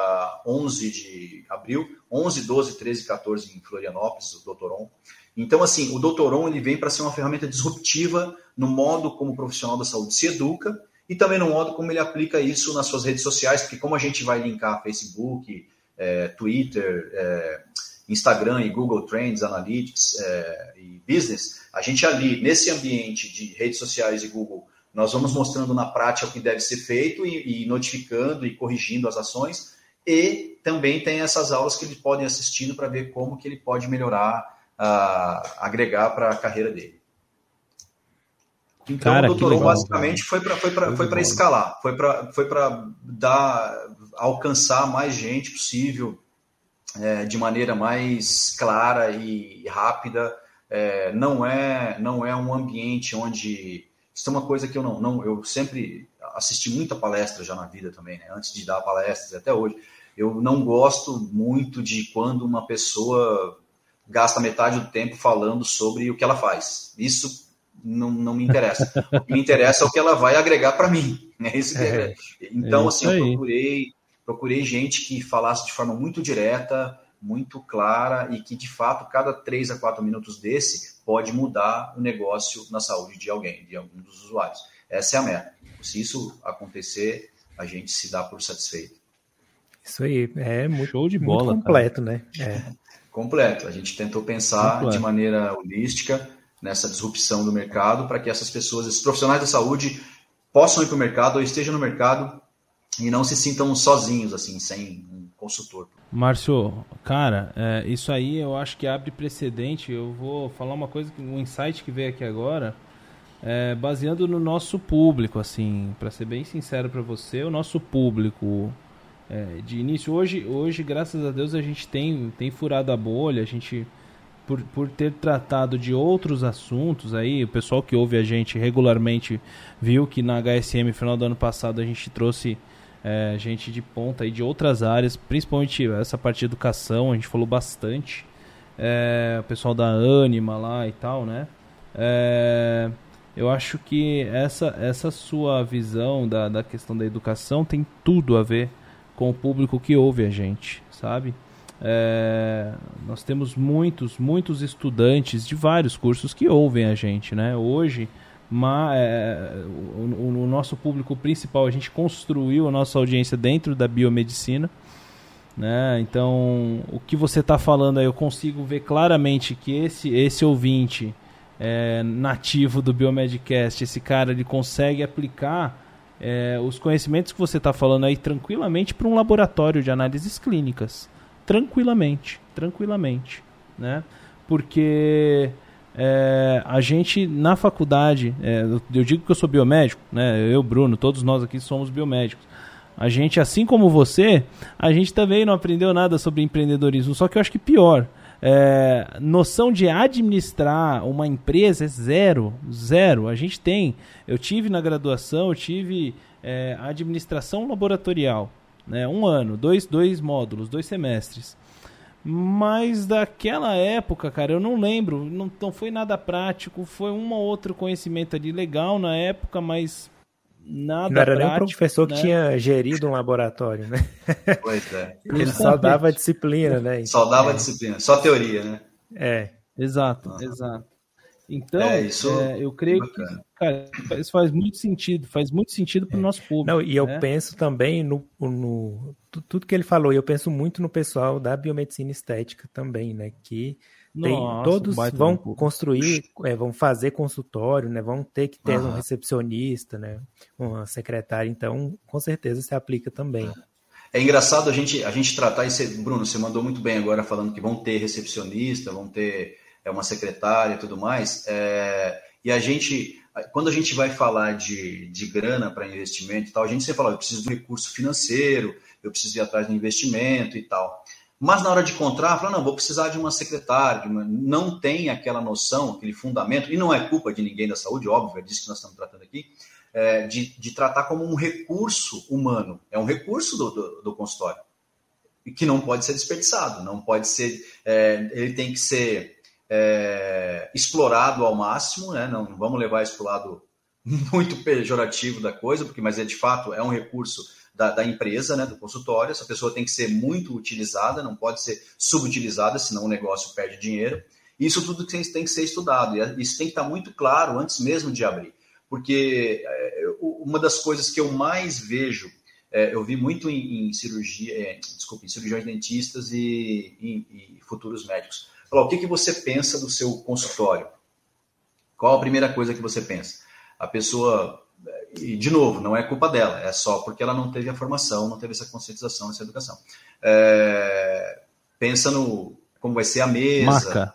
11 de abril, 11, 12, 13 e 14 em Florianópolis, o Doutoron. Então, assim, o Doutoron ele vem para ser uma ferramenta disruptiva no modo como o profissional da saúde se educa e também no modo como ele aplica isso nas suas redes sociais, porque como a gente vai linkar Facebook, é, Twitter, é, Instagram e Google Trends, Analytics é, e Business, a gente ali, nesse ambiente de redes sociais e Google, nós vamos mostrando na prática o que deve ser feito e, e notificando e corrigindo as ações, e também tem essas aulas que ele pode assistindo para ver como que ele pode melhorar agregar para a carreira dele. Então, Cara, o doutorou basicamente foi para foi foi escalar, foi para foi dar alcançar mais gente possível é, de maneira mais clara e rápida. É, não é não é um ambiente onde isso é uma coisa que eu não não eu sempre assisti muita palestra já na vida também, né? antes de dar palestras até hoje. Eu não gosto muito de quando uma pessoa gasta metade do tempo falando sobre o que ela faz. Isso não, não me interessa. o que me interessa é o que ela vai agregar para mim. É isso que é. é. Então, é assim, eu procurei, procurei gente que falasse de forma muito direta, muito clara e que, de fato, cada três a quatro minutos desse pode mudar o negócio na saúde de alguém, de algum dos usuários. Essa é a meta. Se isso acontecer, a gente se dá por satisfeito. Isso aí, é muito, Show de bola, muito completo, cara. né? É completo. A gente tentou pensar completo. de maneira holística nessa disrupção do mercado para que essas pessoas, esses profissionais da saúde, possam ir para o mercado ou estejam no mercado e não se sintam sozinhos, assim, sem um consultor. Márcio, cara, é, isso aí eu acho que abre precedente. Eu vou falar uma coisa, um insight que veio aqui agora, é, baseando no nosso público, assim, para ser bem sincero para você, o nosso público é, de início. Hoje, hoje, graças a Deus, a gente tem, tem furado a bolha, a gente, por, por ter tratado de outros assuntos aí, o pessoal que ouve a gente regularmente viu que na HSM, final do ano passado, a gente trouxe é, gente de ponta aí de outras áreas, principalmente essa parte de educação, a gente falou bastante. É, o pessoal da Anima lá e tal, né? É, eu acho que essa, essa sua visão da, da questão da educação tem tudo a ver com o público que ouve a gente, sabe? É, nós temos muitos, muitos estudantes de vários cursos que ouvem a gente, né? Hoje, mas, é, o, o, nosso público principal, a gente construiu a nossa audiência dentro da biomedicina. Né? Então, o que você está falando aí, eu consigo ver claramente que esse, esse ouvinte é, nativo do Biomedcast, esse cara, ele consegue aplicar é, os conhecimentos que você está falando aí tranquilamente para um laboratório de análises clínicas tranquilamente, tranquilamente, né? Porque é, a gente na faculdade, é, eu digo que eu sou biomédico, né? Eu, Bruno, todos nós aqui somos biomédicos. A gente, assim como você, a gente também não aprendeu nada sobre empreendedorismo. Só que eu acho que pior, é, noção de administrar uma empresa é zero, zero. A gente tem. Eu tive na graduação, eu tive é, administração laboratorial né? Um ano, dois, dois módulos, dois semestres. Mas daquela época, cara, eu não lembro, não, não foi nada prático, foi um ou outro conhecimento ali legal na época, mas nada Não era prático, nem um professor né? que tinha gerido um laboratório, né? Pois é. Ele só dava disciplina, né? Só dava é. disciplina, só teoria, né? É. Exato, uhum. exato. Então, é, isso é, eu creio que cara, isso faz muito sentido, faz muito sentido para o é. nosso público. Não, e eu né? penso também no, no, tudo que ele falou, e eu penso muito no pessoal da biomedicina estética também, né? Que tem, Nossa, todos vão construir, é, vão fazer consultório, né? Vão ter que ter uhum. um recepcionista, né? Uma secretária, então com certeza se aplica também. É engraçado a gente, a gente tratar isso. Bruno, você mandou muito bem agora falando que vão ter recepcionista, vão ter é uma secretária e tudo mais. É, e a gente, quando a gente vai falar de, de grana para investimento e tal, a gente sempre fala, eu preciso de um recurso financeiro, eu preciso ir atrás do investimento e tal. Mas na hora de contratar, fala, não, vou precisar de uma secretária, não tem aquela noção, aquele fundamento, e não é culpa de ninguém da saúde, óbvio, é disso que nós estamos tratando aqui, é, de, de tratar como um recurso humano. É um recurso do, do, do consultório. Que não pode ser desperdiçado, não pode ser. É, ele tem que ser é, explorado ao máximo, né? não, vamos levar isso para o lado muito pejorativo da coisa, porque mas é de fato é um recurso da, da, empresa, né, do consultório. Essa pessoa tem que ser muito utilizada, não pode ser subutilizada, senão o negócio perde dinheiro. Isso tudo tem, tem que ser estudado, e isso tem que estar muito claro antes mesmo de abrir. Porque é, uma das coisas que eu mais vejo, é, eu vi muito em, em cirurgia, é, desculpa, em cirurgiões dentistas e, e, e futuros médicos Falar, o que, que você pensa do seu consultório? Qual a primeira coisa que você pensa? A pessoa, e de novo, não é culpa dela, é só porque ela não teve a formação, não teve essa conscientização, essa educação. É, pensa no como vai ser a mesa, Marca.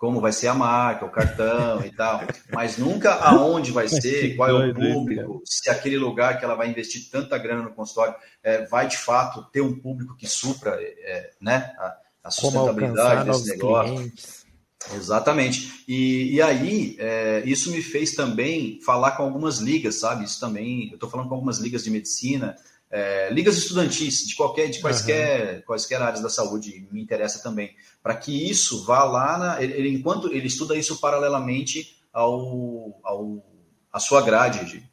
Como vai ser a marca, o cartão e tal, mas nunca aonde vai ser, qual é o público, se aquele lugar que ela vai investir tanta grana no consultório é, vai de fato ter um público que supra é, né, a, a sustentabilidade desse negócio. Clientes. Exatamente. E, e aí, é, isso me fez também falar com algumas ligas, sabe? Isso também, eu estou falando com algumas ligas de medicina, é, ligas estudantis, de qualquer, de quaisquer, uhum. quaisquer áreas da saúde, me interessa também, para que isso vá lá, na, ele, enquanto ele estuda isso paralelamente ao, ao a sua grade, de,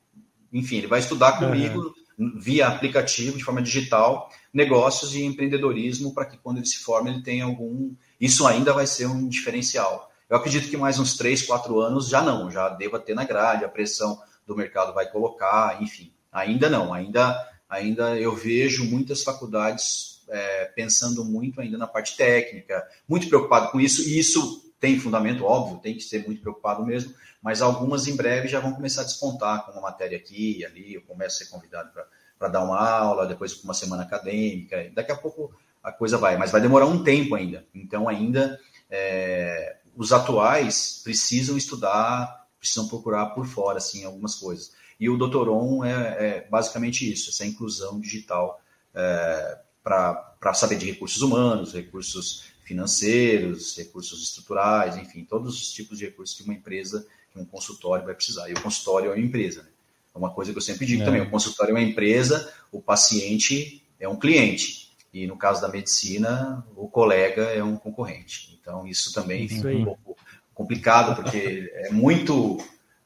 enfim, ele vai estudar comigo uhum via aplicativo, de forma digital, negócios e empreendedorismo para que quando ele se forme ele tenha algum. Isso ainda vai ser um diferencial. Eu acredito que mais uns três, quatro anos já não, já deva ter na grade, a pressão do mercado vai colocar, enfim. Ainda não, ainda, ainda eu vejo muitas faculdades é, pensando muito ainda na parte técnica, muito preocupado com isso, e isso tem fundamento, óbvio, tem que ser muito preocupado mesmo, mas algumas em breve já vão começar a despontar com uma matéria aqui e ali, eu começo a ser convidado para dar uma aula, depois uma semana acadêmica, daqui a pouco a coisa vai, mas vai demorar um tempo ainda, então ainda é, os atuais precisam estudar, precisam procurar por fora, assim, algumas coisas. E o Doutoron é, é basicamente isso, essa inclusão digital é, para saber de recursos humanos, recursos financeiros, recursos estruturais, enfim, todos os tipos de recursos que uma empresa, que um consultório vai precisar. E o consultório é uma empresa. Né? É uma coisa que eu sempre digo é. também: o consultório é uma empresa, o paciente é um cliente. E no caso da medicina, o colega é um concorrente. Então, isso também isso fica um pouco complicado, porque é muito.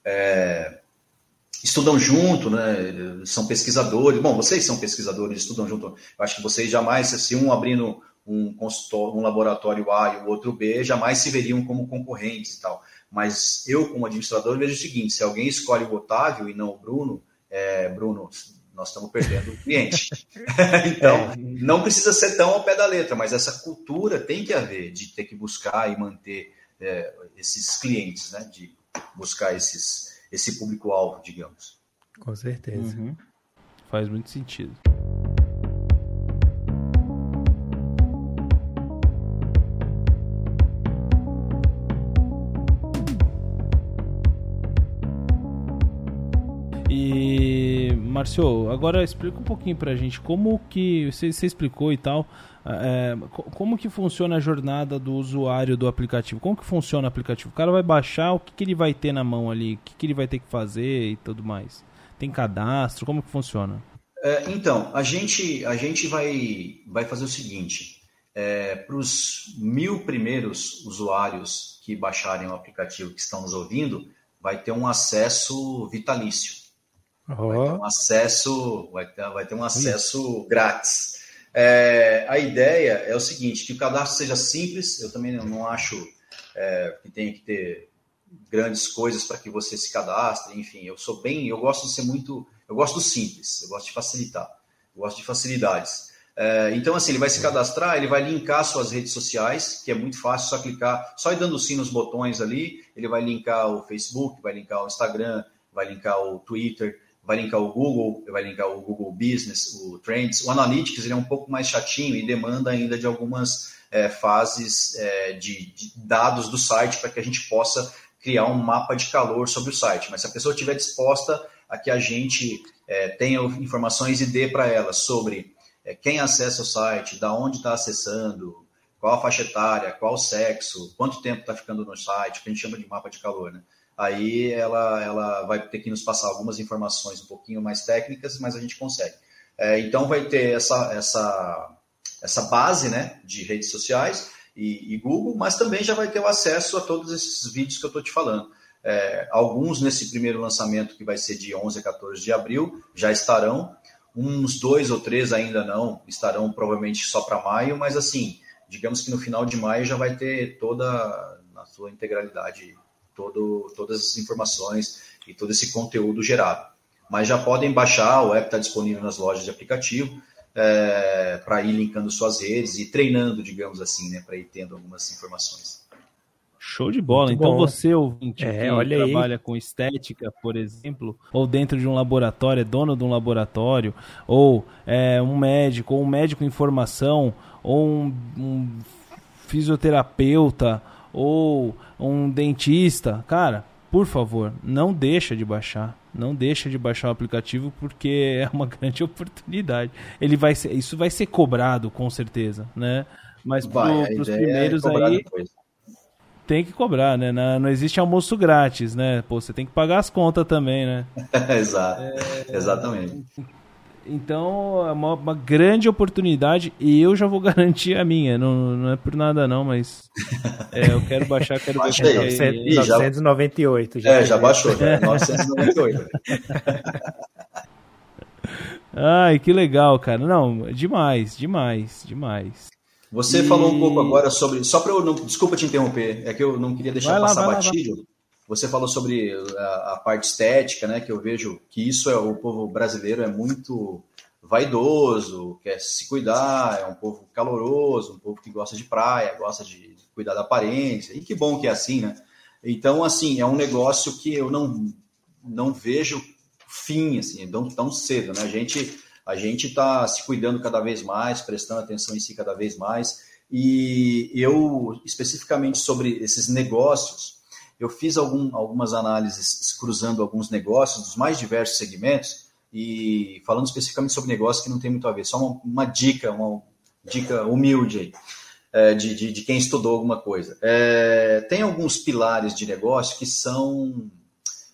É, estudam junto, né? São pesquisadores. Bom, vocês são pesquisadores, estudam junto. Eu acho que vocês jamais, se um abrindo um consultório, um laboratório A e o outro B jamais se veriam como concorrentes e tal. Mas eu, como administrador, vejo o seguinte: se alguém escolhe o Otávio e não o Bruno, é, Bruno, nós estamos perdendo o cliente. então, é. não precisa ser tão ao pé da letra, mas essa cultura tem que haver de ter que buscar e manter é, esses clientes, né? De buscar esses, esse público-alvo, digamos. Com certeza. Uhum. Faz muito sentido. Marcio, agora explica um pouquinho pra gente como que você, você explicou e tal, é, como que funciona a jornada do usuário do aplicativo? Como que funciona o aplicativo? O cara vai baixar, o que, que ele vai ter na mão ali? O que, que ele vai ter que fazer e tudo mais? Tem cadastro? Como que funciona? É, então, a gente, a gente vai, vai fazer o seguinte: é, para os mil primeiros usuários que baixarem o aplicativo que estão nos ouvindo, vai ter um acesso vitalício. Oh. Vai ter um acesso, vai ter, vai ter um acesso grátis. É, a ideia é o seguinte, que o cadastro seja simples, eu também não, não acho é, que tenha que ter grandes coisas para que você se cadastre, enfim, eu sou bem, eu gosto de ser muito, eu gosto do simples, eu gosto de facilitar, eu gosto de facilidades. É, então, assim, ele vai se cadastrar, ele vai linkar suas redes sociais, que é muito fácil, só clicar, só ir dando sim nos botões ali, ele vai linkar o Facebook, vai linkar o Instagram, vai linkar o Twitter, vai linkar o Google, vai linkar o Google Business, o Trends. O Analytics ele é um pouco mais chatinho e demanda ainda de algumas é, fases é, de, de, dados do site para que a gente possa criar um mapa de calor sobre o site. Mas se a pessoa estiver disposta a que a gente é, tenha informações e dê para ela sobre é, quem acessa o site, da onde está acessando, qual a faixa etária, qual o sexo, quanto tempo está ficando no site, que a gente chama de mapa de calor, né? Aí ela, ela vai ter que nos passar algumas informações um pouquinho mais técnicas, mas a gente consegue. É, então vai ter essa, essa, essa base né, de redes sociais e, e, Google, mas também já vai ter o acesso a todos esses vídeos que eu estou te falando. É, alguns nesse primeiro lançamento, que vai ser de 11 a 14 de abril, já estarão. Uns dois ou três ainda não, estarão provavelmente só para maio, mas assim, digamos que no final de maio já vai ter toda na sua integralidade todo, todas as informações e todo esse conteúdo gerado. Mas já podem baixar, o app está disponível nas lojas de aplicativo, é, para ir linkando suas redes e treinando, digamos assim, né, para ir tendo algumas informações. Show de bola. Muito então bom. você, ouvinte, é, que olha trabalha aí. com estética, por exemplo, ou dentro de um laboratório, é dono de um laboratório, ou é um médico, ou um médico em formação, ou um, um fisioterapeuta, ou um dentista, cara, por favor, não deixa de baixar. Não deixa de baixar o aplicativo porque é uma grande oportunidade. Ele vai ser, isso vai ser cobrado com certeza, né? Mas para os é primeiros é aí depois. tem que cobrar, né? Não, não, existe almoço grátis, né? Pô, você tem que pagar as contas também, né? Exato. É, Exatamente. Então é uma, uma, grande oportunidade e eu já vou garantir a minha. Não, não é por nada não, mas é, eu quero baixar, quero Baixa ver. Aí, 998. Já, é, já baixou, já, 998. Ai, que legal, cara. Não, demais, demais, demais. Você e... falou um pouco agora sobre. Só para eu não. Desculpa te interromper, é que eu não queria deixar vai passar lá, batido. Você falou sobre a, a, parte estética, né? Que eu vejo que isso é o povo brasileiro é muito vaidoso, quer se cuidar, é um povo caloroso, um povo que gosta de praia, gosta de cuidar da aparência. E que bom que é assim, né? Então, assim, é um negócio que eu não não vejo fim, assim, tão, tão cedo, né? A gente a gente está se cuidando cada vez mais, prestando atenção em si cada vez mais. E eu, especificamente sobre esses negócios, eu fiz algum, algumas análises cruzando alguns negócios dos mais diversos segmentos e falando especificamente sobre negócios que não tem muito a ver, só uma, uma dica, uma dica humilde aí, é, de, de, de, quem estudou alguma coisa. É, tem alguns pilares de negócio que são,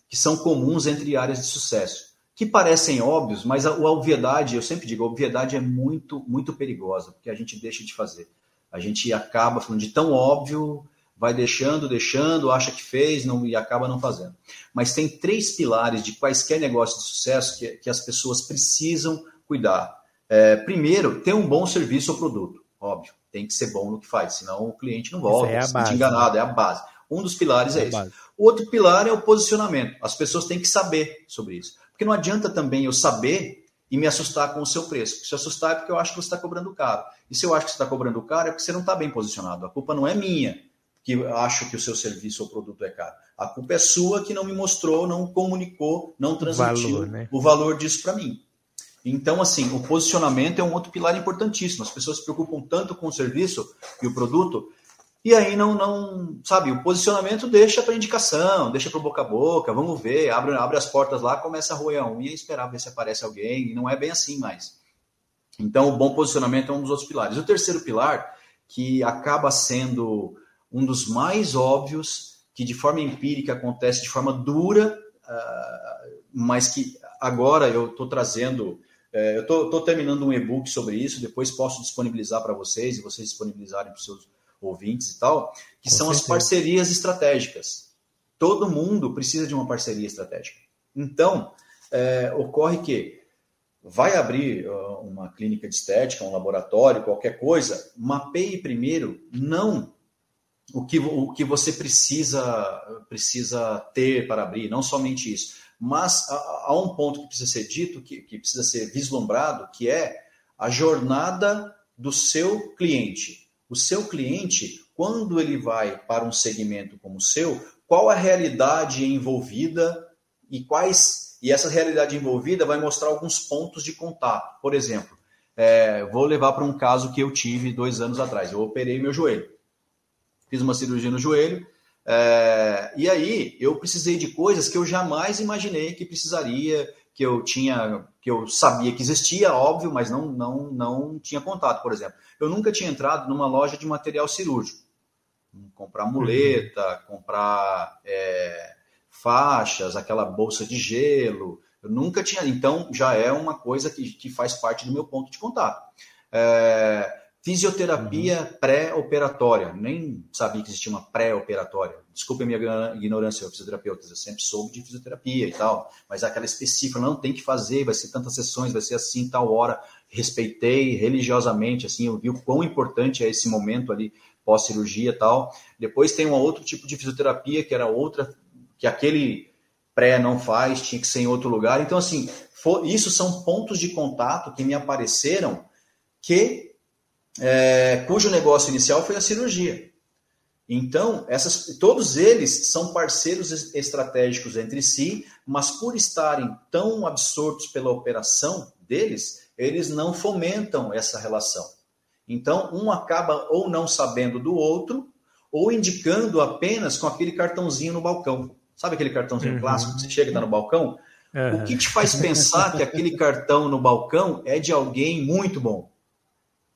que são comuns entre áreas de sucesso, que parecem óbvios, mas a, a obviedade, eu sempre digo, a obviedade é muito, muito perigosa, porque a gente deixa de fazer. A gente acaba falando de tão óbvio vai deixando, deixando, acha que fez não, e acaba não fazendo. Mas tem três pilares de quaisquer negócio de sucesso que, que as pessoas precisam cuidar. É, primeiro, ter um bom serviço ou produto, óbvio. tem que ser bom no que faz, senão o cliente não volta, é se base, enganado, né? é a base. Um dos pilares é, é esse. O outro pilar é o posicionamento. As pessoas têm que saber sobre isso. Porque não adianta também eu saber e me assustar com o seu preço. Se assustar é porque eu acho que você está cobrando caro. E se eu acho que você está cobrando caro é porque você não está bem posicionado. A culpa não é minha que acho que o seu serviço ou produto é caro. A culpa é sua que não me mostrou, não comunicou, não transmitiu valor, né? o valor disso para mim. Então, assim, o posicionamento é um outro pilar importantíssimo. As pessoas se preocupam tanto com o serviço e o produto, e aí não, não sabe, o posicionamento deixa para indicação, deixa para boca a boca, vamos ver, abre, abre as portas lá, começa a roer a unha e esperar ver se aparece alguém, e não é bem assim mais. Então, o bom posicionamento é um dos outros pilares. O terceiro pilar, que acaba sendo um dos mais óbvios, que de forma empírica acontece de forma dura, uh, mas que agora eu estou trazendo é, eu estou terminando um e-book sobre isso, depois posso disponibilizar para vocês e vocês disponibilizarem para os seus ouvintes e tal, que Com são certeza. as parcerias estratégicas. Todo mundo precisa de uma parceria estratégica. Então, é, ocorre que vai abrir uh, uma clínica de estética, um laboratório, qualquer coisa, mapeie primeiro não o que, o que você precisa, precisa ter para abrir, não somente isso mas há um ponto que precisa ser dito, que, que precisa ser vislumbrado, que é a jornada do seu cliente. O seu cliente, quando ele vai para um segmento como o seu, qual a realidade envolvida e quais e essa realidade envolvida vai mostrar alguns pontos de contato. Por exemplo, é, vou levar para um caso que eu tive dois anos atrás. Eu operei meu joelho, fiz uma cirurgia no joelho é, e aí eu precisei de coisas que eu jamais imaginei que precisaria, que eu tinha, que eu sabia que existia, óbvio, mas não, não, não tinha contato, por exemplo. Eu nunca tinha entrado numa loja de material cirúrgico. Comprar muleta, uhum. comprar é, faixas, aquela bolsa de gelo. Eu nunca tinha. Então já é uma coisa que, que faz parte do meu ponto de contato. É, Fisioterapia uhum. pré-operatória. Nem sabia que existia uma pré-operatória. Desculpe a minha ignorância, eu fisioterapeuta. Eu sempre soube de fisioterapia e tal. Mas aquela específica, não tem que fazer, vai ser tantas sessões, vai ser assim, tal hora. Respeitei religiosamente, assim, eu vi o quão importante é esse momento ali pós-cirurgia e tal. Depois tem um outro tipo de fisioterapia, que era outra, que aquele pré não faz, tinha que ser em outro lugar. Então, assim, for, isso são pontos de contato que me apareceram que é, cujo negócio inicial foi a cirurgia. Então, essas, todos eles são parceiros estratégicos entre si, mas por estarem tão absortos pela operação deles, eles não fomentam essa relação. Então, um acaba ou não sabendo do outro, ou indicando apenas com aquele cartãozinho no balcão. Sabe aquele cartãozinho uhum. clássico que você chega e está no balcão? Uhum. O que te faz pensar que aquele cartão no balcão é de alguém muito bom?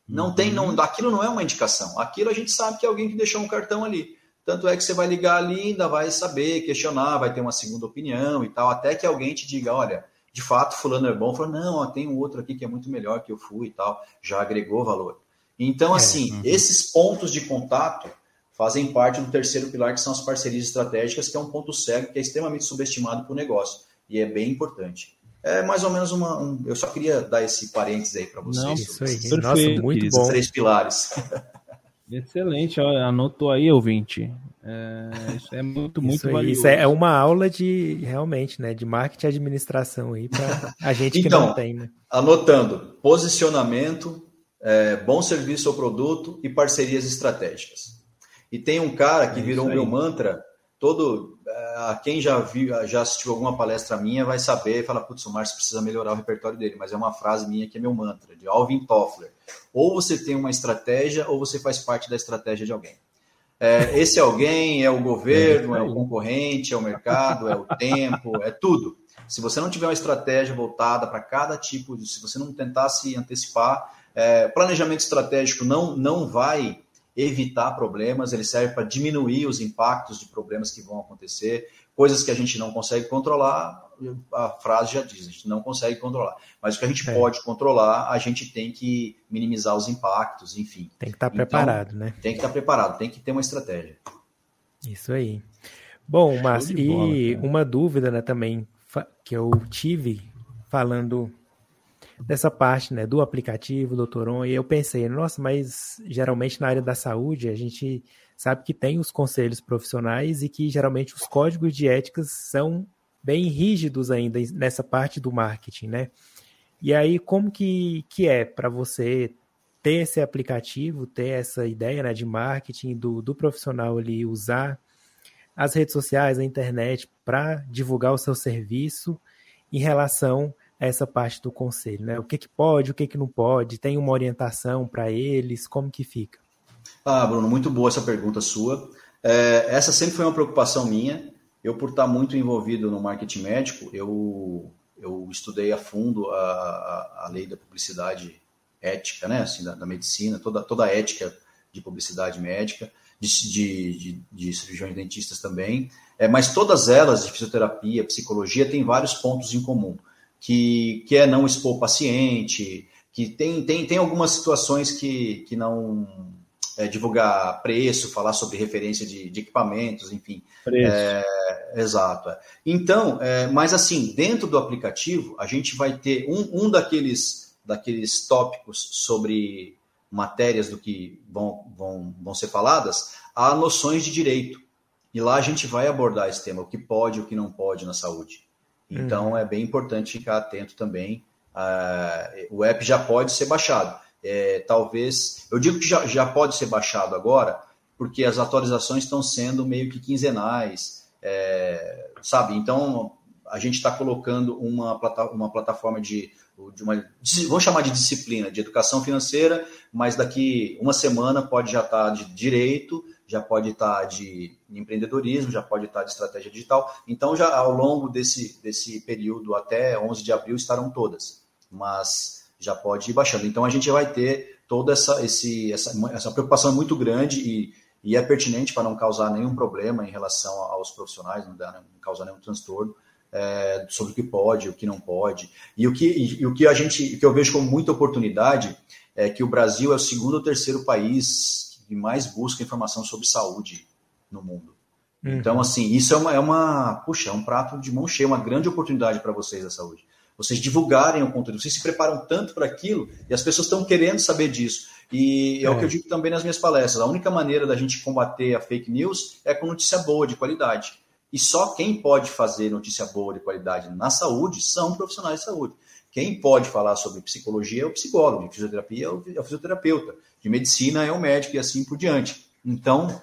Não tem, não, uhum. aquilo não é uma indicação. Aquilo a gente sabe que é alguém que deixou um cartão ali. Tanto é que você vai ligar ali, ainda vai saber, questionar, vai ter uma segunda opinião e tal, até que alguém te diga, olha, de fato fulano é bom, fala, não, ó, tem um outro aqui que é muito melhor que eu fui e tal, já agregou valor. Então, é, assim, uhum. esses pontos de contato fazem parte do terceiro pilar, que são as parcerias estratégicas, que é um ponto cego, que é extremamente subestimado para o negócio, e é bem importante. É mais ou menos uma. Um, eu só queria dar esse parênteses aí para vocês. Não, isso aí. Perfeito, Nossa, muito bom. três pilares. Excelente, anotou aí, ouvinte. É, isso é muito, muito isso valioso. Isso é uma aula de, realmente, né, de marketing e administração aí para a gente então, que não tem, né? Anotando, posicionamento, é, bom serviço ou produto e parcerias estratégicas. E tem um cara que é virou o meu mantra, todo uh, quem já viu, já assistiu alguma palestra minha vai saber e fala, putz, o Márcio precisa melhorar o repertório dele, mas é uma frase minha que é meu mantra, de Alvin Toffler. Ou você tem uma estratégia ou você faz parte da estratégia de alguém. É, esse alguém é o governo, é o concorrente, é o mercado, é o tempo, é tudo. Se você não tiver uma estratégia voltada para cada tipo, de, se você não tentar se antecipar, é, planejamento estratégico não, não vai evitar problemas, ele serve para diminuir os impactos de problemas que vão acontecer, coisas que a gente não consegue controlar, a frase já diz, a gente não consegue controlar. Mas o que a gente é. pode controlar, a gente tem que minimizar os impactos, enfim. Tem que estar tá preparado, então, né? Tem que estar tá preparado, tem que ter uma estratégia. Isso aí. Bom, Márcio, e uma dúvida né, também que eu tive falando dessa parte, né, do aplicativo, do Toron, e eu pensei, nossa, mas geralmente na área da saúde a gente sabe que tem os conselhos profissionais e que geralmente os códigos de éticas são bem rígidos ainda nessa parte do marketing, né? E aí, como que, que é para você ter esse aplicativo, ter essa ideia né, de marketing do, do profissional ali usar as redes sociais, a internet para divulgar o seu serviço em relação essa parte do conselho, né? O que, que pode, o que, que não pode, tem uma orientação para eles, como que fica? Ah, Bruno, muito boa essa pergunta sua. É, essa sempre foi uma preocupação minha. Eu, por estar muito envolvido no marketing médico, eu, eu estudei a fundo a, a, a lei da publicidade ética, né, assim, da, da, medicina, toda, toda a ética de publicidade médica, de, de, de, de cirurgiões dentistas também, é, mas todas elas, de fisioterapia, psicologia, têm vários pontos em comum, que, que é não expor o paciente, que tem, tem, tem algumas situações que, que não é, divulgar preço, falar sobre referência de, de equipamentos, enfim. É, exato. É. Então, é, mas assim, dentro do aplicativo, a gente vai ter um, um daqueles, daqueles tópicos sobre matérias do que vão, vão, vão ser faladas, há noções de direito. E lá a gente vai abordar esse tema, o que pode e o que não pode na saúde. Então, hum. é bem importante ficar atento também. Uh, o app já pode ser baixado é, talvez. Eu digo que já, já pode ser baixado agora, porque as atualizações estão sendo meio que quinzenais, é, sabe? Então a gente está colocando uma, plata, uma plataforma de, de uma, vamos chamar de disciplina, de educação financeira, mas daqui uma semana pode já estar tá de direito, já pode estar de empreendedorismo, já pode estar de estratégia digital. Então, já ao longo desse, desse período até 11 de abril estarão todas. Mas já pode ir baixando. Então a gente vai ter toda essa, esse, essa, essa preocupação muito grande e, e é pertinente para não causar nenhum problema em relação aos profissionais, não, dar, não causar nenhum transtorno é, sobre o que pode, o que não pode. E o que, e, e o que a gente, que eu vejo como muita oportunidade é que o Brasil é o segundo ou terceiro país que mais busca informação sobre saúde no mundo. Uhum. Então, assim, isso é uma, é uma, puxa, é um prato de mão cheia, uma grande oportunidade para vocês da saúde vocês divulgarem o conteúdo, vocês se preparam tanto para aquilo e as pessoas estão querendo saber disso. E é, é, o que eu digo também nas minhas palestras: a única maneira da gente combater a fake news é com notícia boa, de qualidade. E só quem pode fazer notícia boa de qualidade na saúde são profissionais de saúde. Quem pode falar sobre psicologia é o psicólogo, fisioterapia é o é fisioterapeuta, de medicina é o médico e assim por diante. Então,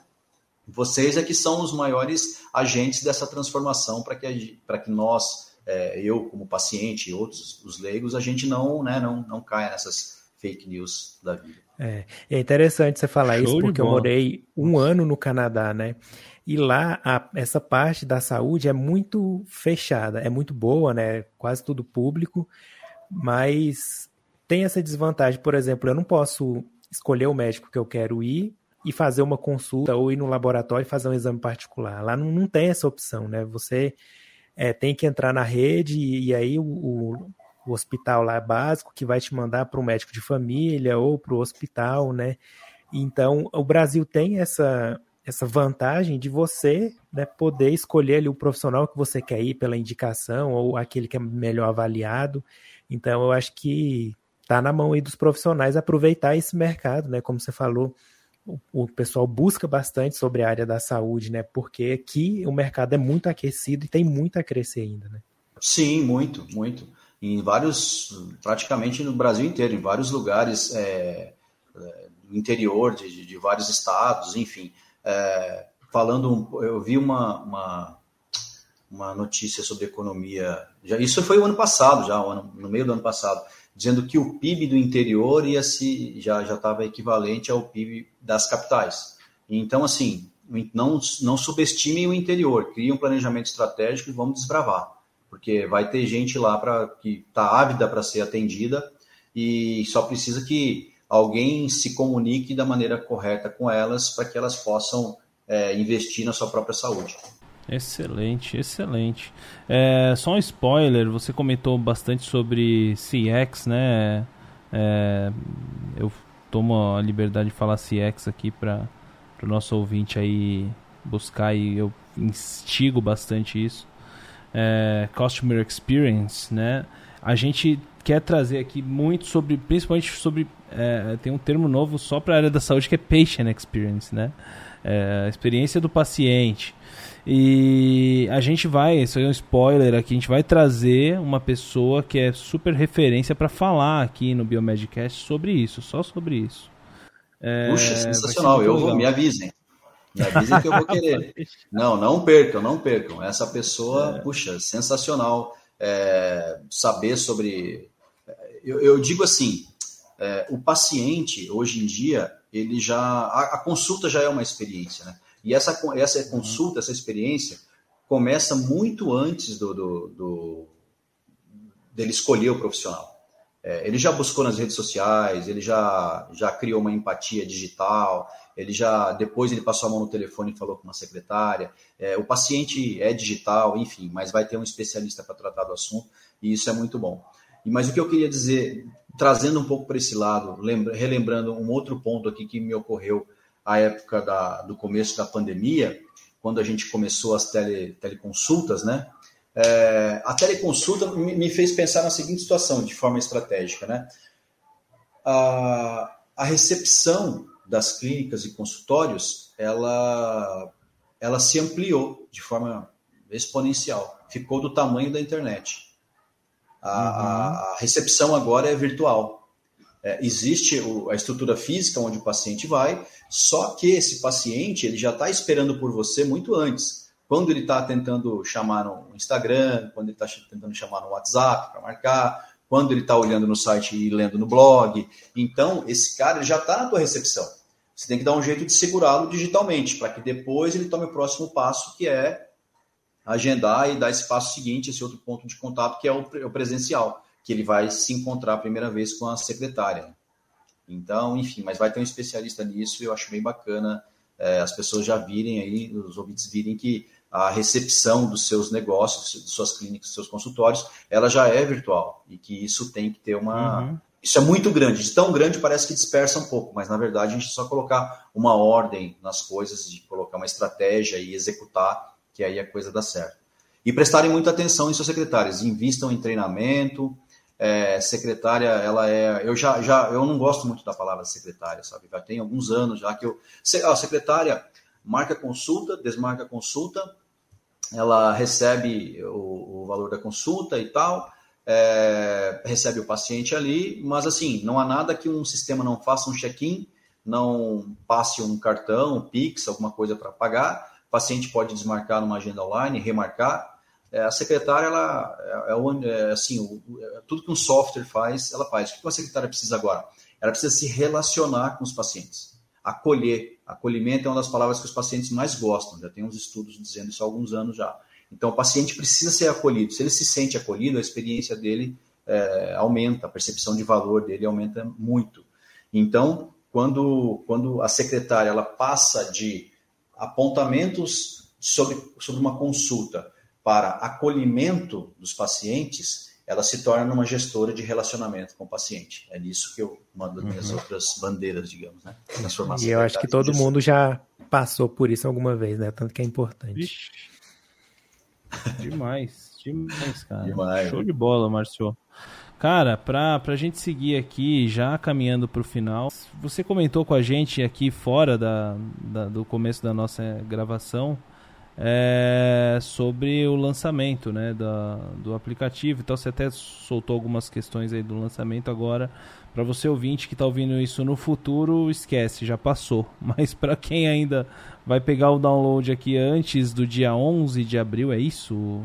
vocês é que são os maiores agentes dessa transformação para que, que nós, é, eu como paciente e outros os leigos, a gente não, né, não, não caia nessas fake news da vida. É, é interessante você falar Show isso, porque eu morei um ano no Canadá, né? E lá a, essa parte da saúde é muito fechada, é muito boa, né? Quase tudo público, mas tem essa desvantagem. Por exemplo, eu não posso escolher o médico que eu quero ir e fazer uma consulta ou ir no laboratório e fazer um exame particular. Lá não, não tem essa opção, né? Você é, tem que entrar na rede e, e aí o, o, o, hospital lá básico que vai te mandar para o médico de família ou para o hospital, né? Então o Brasil tem essa essa vantagem de você né, poder escolher ali o profissional que você quer ir pela indicação ou aquele que é melhor avaliado. Então eu acho que está na mão aí dos profissionais aproveitar esse mercado, né? Como você falou, o, pessoal busca bastante sobre a área da saúde, né? Porque aqui o mercado é muito aquecido e tem muito a crescer ainda, né? Sim, muito, muito. Em vários, praticamente no Brasil inteiro, em vários lugares é, é, interior de, de, de, vários estados, enfim. É, falando, eu vi uma, uma, uma, notícia sobre economia. Já, isso foi o ano passado, já no meio do ano passado dizendo que o PIB do interior ia se já já estava equivalente ao PIB das capitais. Então, assim, não, não subestimem o interior, criem um planejamento estratégico e vamos desbravar, porque vai ter gente lá para que está ávida para ser atendida e só precisa que alguém se comunique da maneira correta com elas para que elas possam é, investir na sua própria saúde. Excelente, excelente. É, só um spoiler, você comentou bastante sobre CX, né? É, eu tomo a liberdade de falar CX aqui para o nosso ouvinte aí buscar e eu instigo bastante isso. É, Customer Experience, né? A gente quer trazer aqui muito sobre, principalmente sobre, é, tem um termo novo só para a área da saúde que é patient experience, né? É, experiência do paciente. E a gente vai, isso aí é um spoiler aqui, a gente vai trazer uma pessoa que é super referência para falar aqui no Biomedcast sobre isso, só sobre isso. É, Puxa, sensacional, eu vou, me avisem. Me avisem que eu vou querer. não, não percam, não percam. Essa pessoa, é. puxa, sensacional. É, saber sobre. Eu, eu digo assim: é, o paciente, hoje em dia, ele já. A, a, consulta já é uma experiência, né? E essa, essa consulta, essa experiência, começa muito antes do, do, do dele escolher o profissional. É, ele já buscou nas redes sociais, ele já, já criou uma empatia digital, ele já depois ele passou a mão no telefone e falou com uma secretária. É, o paciente é digital, enfim, mas vai ter um especialista para tratar do assunto e isso é muito bom. E mas o que eu queria dizer, trazendo um pouco para esse lado, lembra, relembrando um outro ponto aqui que me ocorreu à época da, do começo da pandemia, quando a gente começou as tele, teleconsultas, né? É, a teleconsulta me, me, fez pensar na seguinte situação, de forma estratégica, né? A, a recepção das clínicas e consultórios, ela, ela se ampliou de forma exponencial. Ficou do tamanho da internet. A, uhum. a recepção agora é virtual. É, existe o, a estrutura física onde o paciente vai, só que esse paciente ele já está esperando por você muito antes. Quando ele está tentando chamar no Instagram, quando ele está tentando chamar no WhatsApp para marcar, quando ele está olhando no site e lendo no blog. Então, esse cara já está na tua recepção. Você tem que dar um jeito de segurá-lo digitalmente, para que depois ele tome o próximo passo, que é agendar e dar esse passo seguinte, esse outro ponto de contato, que é o presencial, que ele vai se encontrar a primeira vez com a secretária. Então, enfim, mas vai ter um especialista nisso e eu acho bem bacana é, as pessoas já virem aí, os ouvintes virem que a recepção dos seus negócios, de suas clínicas, dos seus consultórios, ela já é virtual e que isso tem que ter uma, uhum. Isso é muito grande, de tão grande parece que dispersa um pouco, mas na verdade a gente só colocar uma ordem nas coisas, de colocar uma estratégia e executar, que aí a coisa dá certo. E prestarem muita atenção em seus secretários, invistam em treinamento. É, secretária, ela é. Eu já, já eu não gosto muito da palavra secretária, sabe? Já tem alguns anos já que eu. A secretária marca consulta, desmarca consulta, ela recebe o, o valor da consulta e tal é, recebe o paciente ali, mas assim, não há nada que um sistema não faça um check-in, não passe um cartão, um Pix, alguma coisa para pagar. O paciente pode desmarcar numa agenda online, remarcar. É, a secretária, ela é, é, é assim, o, é, tudo que um software faz, ela faz. O que uma secretária precisa agora? Ela precisa se relacionar com os pacientes, acolher. Acolhimento é uma das palavras que os pacientes mais gostam. Já tem uns estudos dizendo isso há alguns anos já. Então, o paciente precisa ser acolhido. Se ele se sente acolhido, a experiência dele é, aumenta, a percepção de valor dele aumenta muito. Então, quando, quando a secretária ela passa de apontamentos sobre, sobre uma consulta para acolhimento dos pacientes, ela se torna uma gestora de relacionamento com o paciente. É nisso que eu mando uhum. minhas outras bandeiras, digamos, né? Transformação. E eu acho que todo disso. mundo já passou por isso alguma vez, né? Tanto que é importante. Ixi. Demais, demais, cara. Demais. Show de bola, Marcio. Cara, pra, pra gente seguir aqui, já caminhando pro final, você comentou com a gente aqui fora da, da do começo da nossa gravação é, sobre o lançamento né, da, do aplicativo. Então você até soltou algumas questões aí do lançamento agora. Para você ouvinte que está ouvindo isso no futuro, esquece, já passou. Mas para quem ainda vai pegar o download aqui antes do dia 11 de abril, é isso?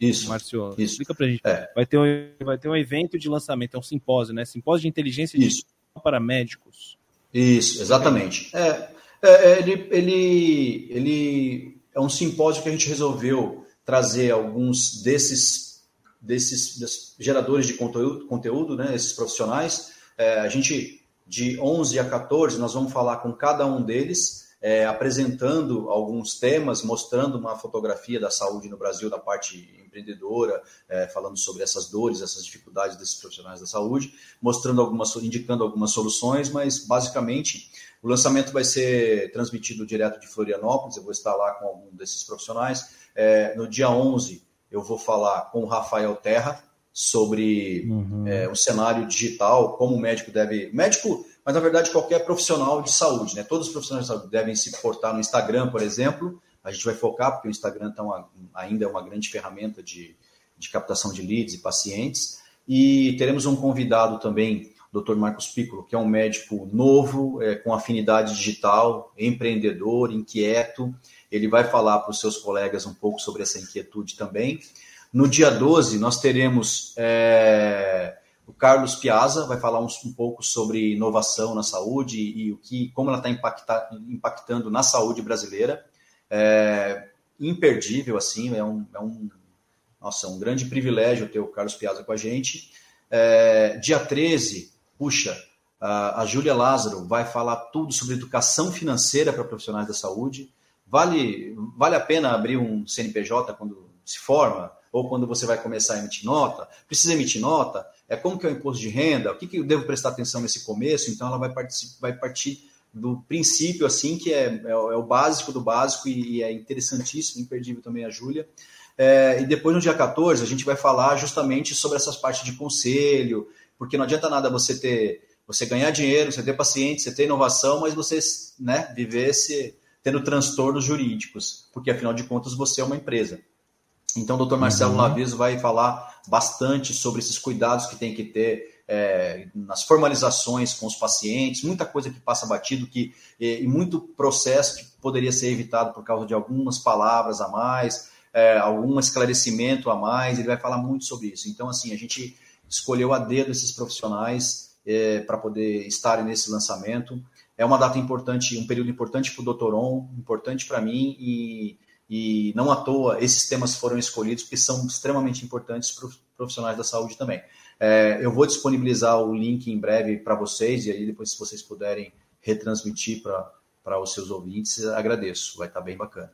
Isso. Márcio, isso. explica pra gente. É. Vai, ter um, vai ter um evento de lançamento, é um simpósio, né? Simpósio de inteligência isso. para médicos. Isso, exatamente. É, é, é, ele, ele, ele é um simpósio que a gente resolveu trazer alguns desses, desses, desses geradores de conteúdo, conteúdo, né? Esses profissionais. É, a gente, de 11 a 14, nós vamos falar com cada um deles é, apresentando alguns temas, mostrando uma fotografia da saúde no Brasil, da parte empreendedora, é, falando sobre essas dores, essas dificuldades desses profissionais da saúde, mostrando algumas, indicando algumas soluções, mas basicamente o lançamento vai ser transmitido direto de Florianópolis, eu vou estar lá com algum desses profissionais. É, no dia 11 eu vou falar com o Rafael Terra, sobre uhum. é, o cenário digital, como o médico deve. Médico, mas na verdade qualquer profissional de saúde, né? Todos os profissionais de saúde devem se portar no Instagram, por exemplo. A gente vai focar, porque o Instagram tá uma, ainda é uma grande ferramenta de, de captação de leads e pacientes. E teremos um convidado também, Dr. Marcos Piccolo, que é um médico novo, é, com afinidade digital, empreendedor, inquieto. Ele vai falar para os seus colegas um pouco sobre essa inquietude também. No dia 12, nós teremos é, o Carlos Piazza, vai falar um, um, pouco sobre inovação na saúde e, o que, como ela está impacta, impactando na saúde brasileira. É, imperdível, assim, é um, é um, nossa, um grande privilégio ter o Carlos Piazza com a gente. É, dia 13, puxa, a, Júlia Lázaro vai falar tudo sobre educação financeira para profissionais da saúde. Vale, vale a pena abrir um CNPJ quando se forma? ou quando você vai começar a emitir nota, precisa emitir nota, é como que é o imposto de renda, o que, que eu devo prestar atenção nesse começo, então ela vai, vai partir do princípio, assim, que é, é, é o básico do básico e, e, é interessantíssimo, imperdível também a Júlia. É, e depois, no dia 14, a gente vai falar justamente sobre essas partes de conselho, porque não adianta nada você ter, você ganhar dinheiro, você ter paciente, você ter inovação, mas você né, viver se, tendo transtornos jurídicos, porque afinal de contas você é uma empresa. Então, o doutor Marcelo uhum. Laviso vai falar bastante sobre esses cuidados que tem que ter é, nas formalizações com os pacientes, muita coisa que passa batido que, e, e, muito processo que poderia ser evitado por causa de algumas palavras a mais, é, algum esclarecimento a mais, ele vai falar muito sobre isso. Então, assim, a gente escolheu a dedo esses profissionais é, para poder estarem nesse lançamento. É uma data importante, um período importante para o Doutor On, importante para mim e e não à toa esses temas foram escolhidos porque são extremamente importantes para os profissionais da saúde também. É, eu vou disponibilizar o link em breve para vocês e aí depois se vocês puderem retransmitir para os seus ouvintes, agradeço, vai estar tá bem bacana.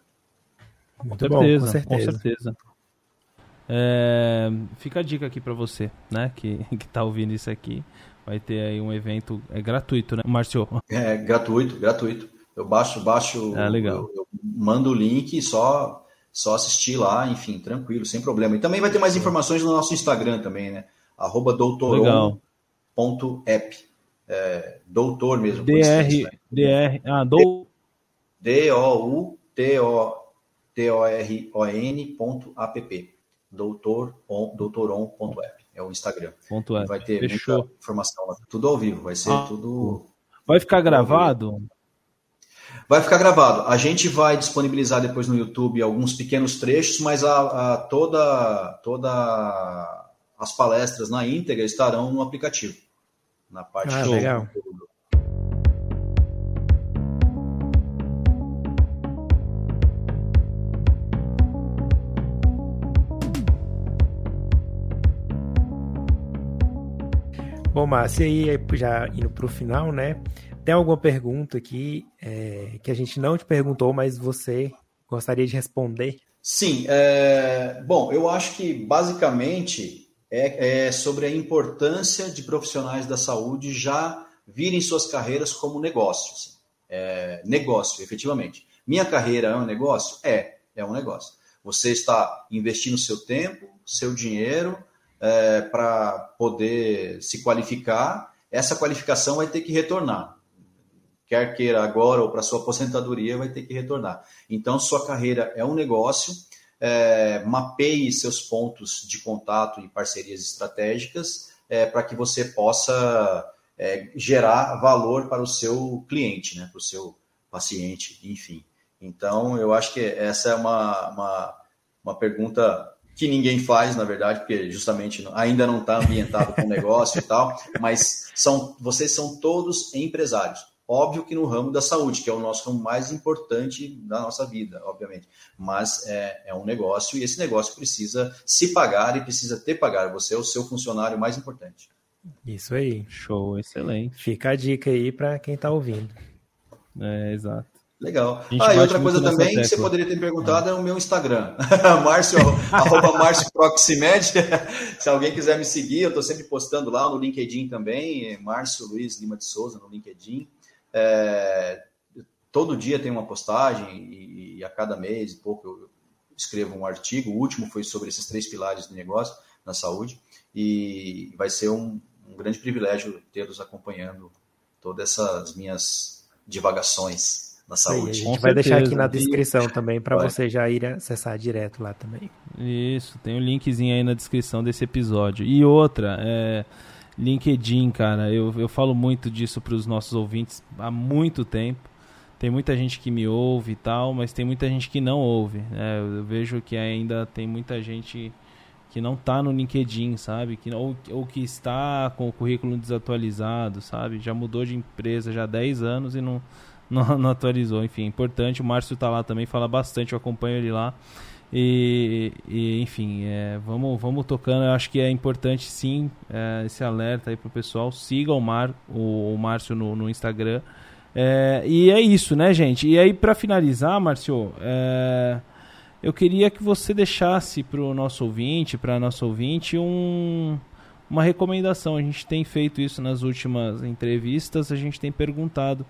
Muito com certeza, bom, com certeza. Com certeza. É, fica a dica aqui para você, né, que que está ouvindo isso aqui, vai ter aí um evento é gratuito, né, Márcio? É gratuito, gratuito. Eu baixo, baixo, é, legal. Eu, eu mando o link e só, só assistir lá, enfim, tranquilo, sem problema. E também vai ter mais informações no nosso Instagram também, né? Arroba doutoron.app. É, doutor mesmo. DR, né? DR, ah, do... D-O-U-T-O-T-O-R-O-N.app. Doutor, doutoron.app. É o Instagram. Ponto vai ter Fechou. muita informação lá. Tudo ao vivo, vai ser ah, tudo. Vai ficar gravado? Vai ficar gravado. A gente vai disponibilizar depois no YouTube alguns pequenos trechos, mas a, a toda, toda as palestras na íntegra estarão no aplicativo, na parte ah, legal. Bom, Márcio, e aí já indo para o final, né? Tem alguma pergunta aqui é, que a gente não te perguntou, mas você gostaria de responder? Sim. É, bom, eu acho que basicamente é, é, sobre a importância de profissionais da saúde já virem suas carreiras como negócios. É, negócio, efetivamente. Minha carreira é um negócio? É, é um negócio. Você está investindo seu tempo, seu dinheiro é, para poder se qualificar. Essa qualificação vai ter que retornar quer queira agora ou para sua aposentadoria, vai ter que retornar. Então, sua carreira é um negócio, é, mapeie seus pontos de contato e parcerias estratégicas é, para que você possa é, gerar valor para o seu cliente, né, para o seu paciente, enfim. Então, eu acho que essa é uma, uma, uma pergunta que ninguém faz, na verdade, porque justamente ainda não está ambientado com o negócio e tal, mas são, vocês são todos empresários. Óbvio que no ramo da saúde, que é o nosso ramo mais importante da nossa vida, obviamente. Mas é, é um negócio e esse negócio precisa se pagar e precisa ter pagar. Você é o seu funcionário mais importante. Isso aí. Show, excelente. Fica a dica aí para quem está ouvindo. É, exato. Legal. Ah, e outra coisa também que você poderia ter perguntado é, é o meu Instagram. Márcio, arroba Márcio Proximed. Se alguém quiser me seguir, eu estou sempre postando lá no LinkedIn também. Márcio Luiz Lima de Souza no LinkedIn. É, todo dia tem uma postagem e, e, a cada mês e pouco eu escrevo um artigo, o último foi sobre esses três pilares do negócio na saúde, e vai ser um, um grande privilégio tê-los acompanhando todas essas minhas divagações na saúde. a gente vai deixar aqui na descrição também para você já ir acessar direto lá também. Isso, tem um linkzinho aí na descrição desse episódio. E outra, é, LinkedIn, cara, eu, eu falo muito disso para os nossos ouvintes há muito tempo. Tem muita gente que me ouve e tal, mas tem muita gente que não ouve. Né? Eu vejo que ainda tem muita gente que não está no LinkedIn, sabe? Que, ou, ou que está com o currículo desatualizado, sabe? Já mudou de empresa já há 10 anos e não, não, não atualizou. Enfim, é importante. O Márcio está lá também, fala bastante, eu acompanho ele lá. E, e enfim, é, vamos, vamos tocando. Eu acho que é importante sim é, esse alerta aí pro pessoal. Siga o, Mar, o, o Márcio no, no Instagram. É, e é isso, né, gente? E aí, para finalizar, Márcio, é, eu queria que você deixasse para o nosso ouvinte, para nosso ouvinte, um, uma recomendação. A gente tem feito isso nas últimas entrevistas, a gente tem perguntado.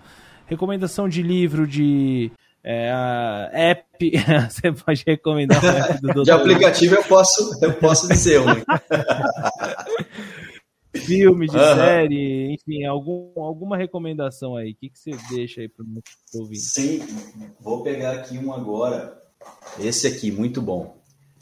Recomendação de livro, de é, app, você pode recomendar um app do De aplicativo eu posso, eu posso dizer um. Filme, de uhum. série, enfim, algum, alguma recomendação aí. O que, que você deixa aí para o ouvinte? Sim, vou pegar aqui um agora esse aqui, muito bom.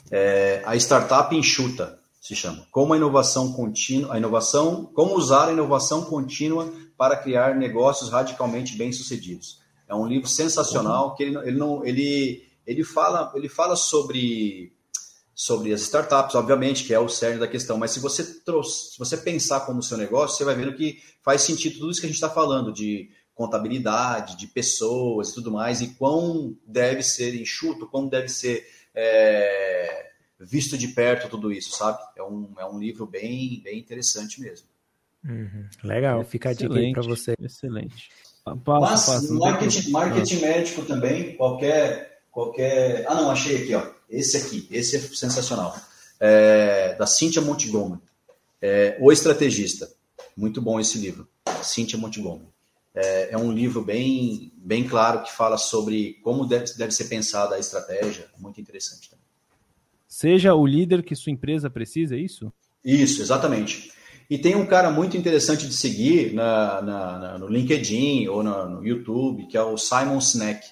É, a startup enxuta se chama. Como a inovação contínua, a inovação, como usar a inovação contínua para criar negócios radicalmente bem-sucedidos. É um livro sensacional que ele, ele não ele ele fala ele fala sobre sobre as startups, obviamente, que é o cerne da questão, mas se você trouxe, se você pensar como seu negócio, você vai vendo que faz sentido tudo isso que a gente está falando de contabilidade, de pessoas e tudo mais, e quão deve ser enxuto, quão deve ser é, visto de perto tudo isso, sabe? É um, é um livro bem, bem interessante mesmo. Uhum. Legal, fica a dica aí para você. Excelente. Passa, Mas marketing, marketing médico também, qualquer, qualquer... Ah, não, achei aqui, ó. Esse aqui, esse é sensacional. É, da Cynthia Montgomery. É, o Estrategista. Muito bom esse livro. Cynthia Montgomery. É, é, um livro bem, bem claro que fala sobre como deve, deve ser pensada a estratégia. Muito interessante também. Seja o líder que sua empresa precisa, é isso? Isso, exatamente. E tem um cara muito interessante de seguir na, na, na no LinkedIn ou no, no, YouTube, que é o Simon Sinek.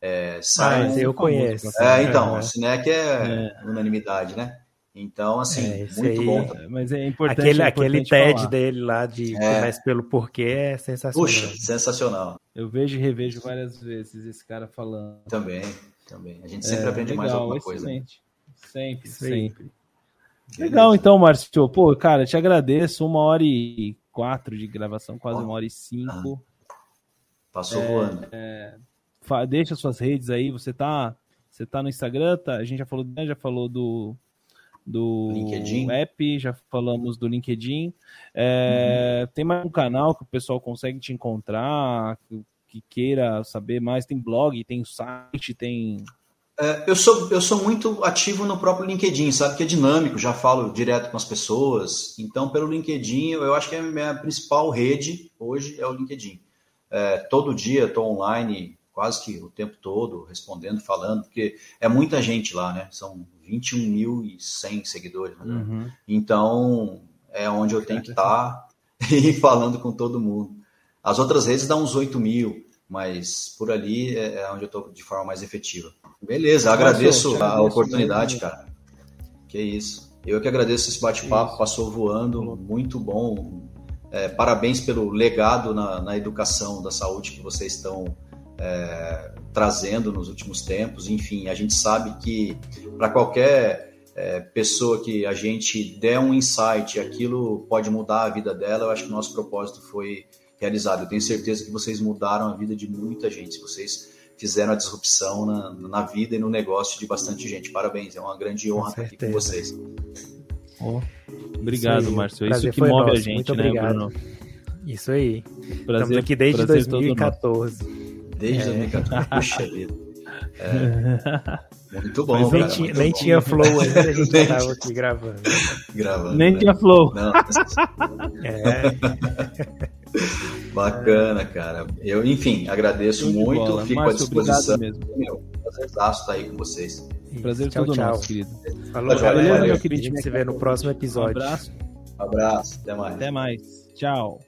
É, Simon, ah, eu conheço. É, então, o Sinek é, é, unanimidade, né? Então, assim, é, muito aí, bom. Mas é importante. Aquele, é importante aquele TED falar. dele lá de é. Começa pelo Porquê é sensacional. Puxa, sensacional. Eu vejo e revejo várias vezes esse cara falando. Também, também. A gente sempre é, aprende legal, mais alguma excelente. coisa. Sempre, sempre. Legal, então, Márcio. Pô, cara, te agradeço. Uma hora e quatro de gravação, quase oh. uma hora e cinco. Ah. Passou é, voando. É, deixa suas redes aí. Você tá, você tá no Instagram, tá? A gente já falou, já falou do do LinkedIn. app, já falamos do LinkedIn. É, uhum. Tem mais um canal que o pessoal consegue te encontrar, que, que queira saber mais. Tem blog, tem site, tem. É, eu, sou, eu sou muito ativo no próprio LinkedIn, sabe? Que é dinâmico, já falo direto com as pessoas. Então, pelo LinkedIn, eu acho que é a minha principal rede hoje é o LinkedIn. É, todo dia estou online quase que o tempo todo respondendo, falando, porque é muita gente lá, né? São 21.100 seguidores. Né? Uhum. Então, é onde eu tenho que estar tá e falando com todo mundo. As outras redes dão uns 8 mil, mas por ali é, é onde eu estou de forma mais efetiva. Beleza, agradeço a oportunidade, cara. Que isso. Eu que agradeço esse bate-papo, passou voando, muito bom. É, parabéns pelo legado na, na educação da saúde que vocês estão é, trazendo nos últimos tempos. Enfim, a gente sabe que para qualquer é, pessoa que a gente der um insight, aquilo pode mudar a vida dela. Eu acho que o nosso propósito foi realizado. Eu tenho certeza que vocês mudaram a vida de muita gente. Vocês fizeram a disrupção na, na vida e no negócio de bastante gente. Parabéns, é uma grande honra estar aqui com vocês. Oh, obrigado, Márcio. Isso que move nosso. a gente, Muito né, obrigado. Bruno? Isso aí. Prazer, Estamos aqui desde 2014. Desde é. 2014. Puxa vida. É. Muito bom. Mas nem, cara, tinha, nem tinha flow ainda, a gente estava aqui gravando. Gravando. Nem né? tinha flow. Não, é. Bacana, cara. Eu, enfim, agradeço muito, muito bola. fico Márcio, à disposição. um mesmo. Estar tá aí com vocês. Um prazer tchau, todo tchau. nosso, querido. Falou, tá valeu, valeu, meu querido. A gente se vê no próximo episódio. Um abraço. Um abraço, até mais. Até mais. Tchau.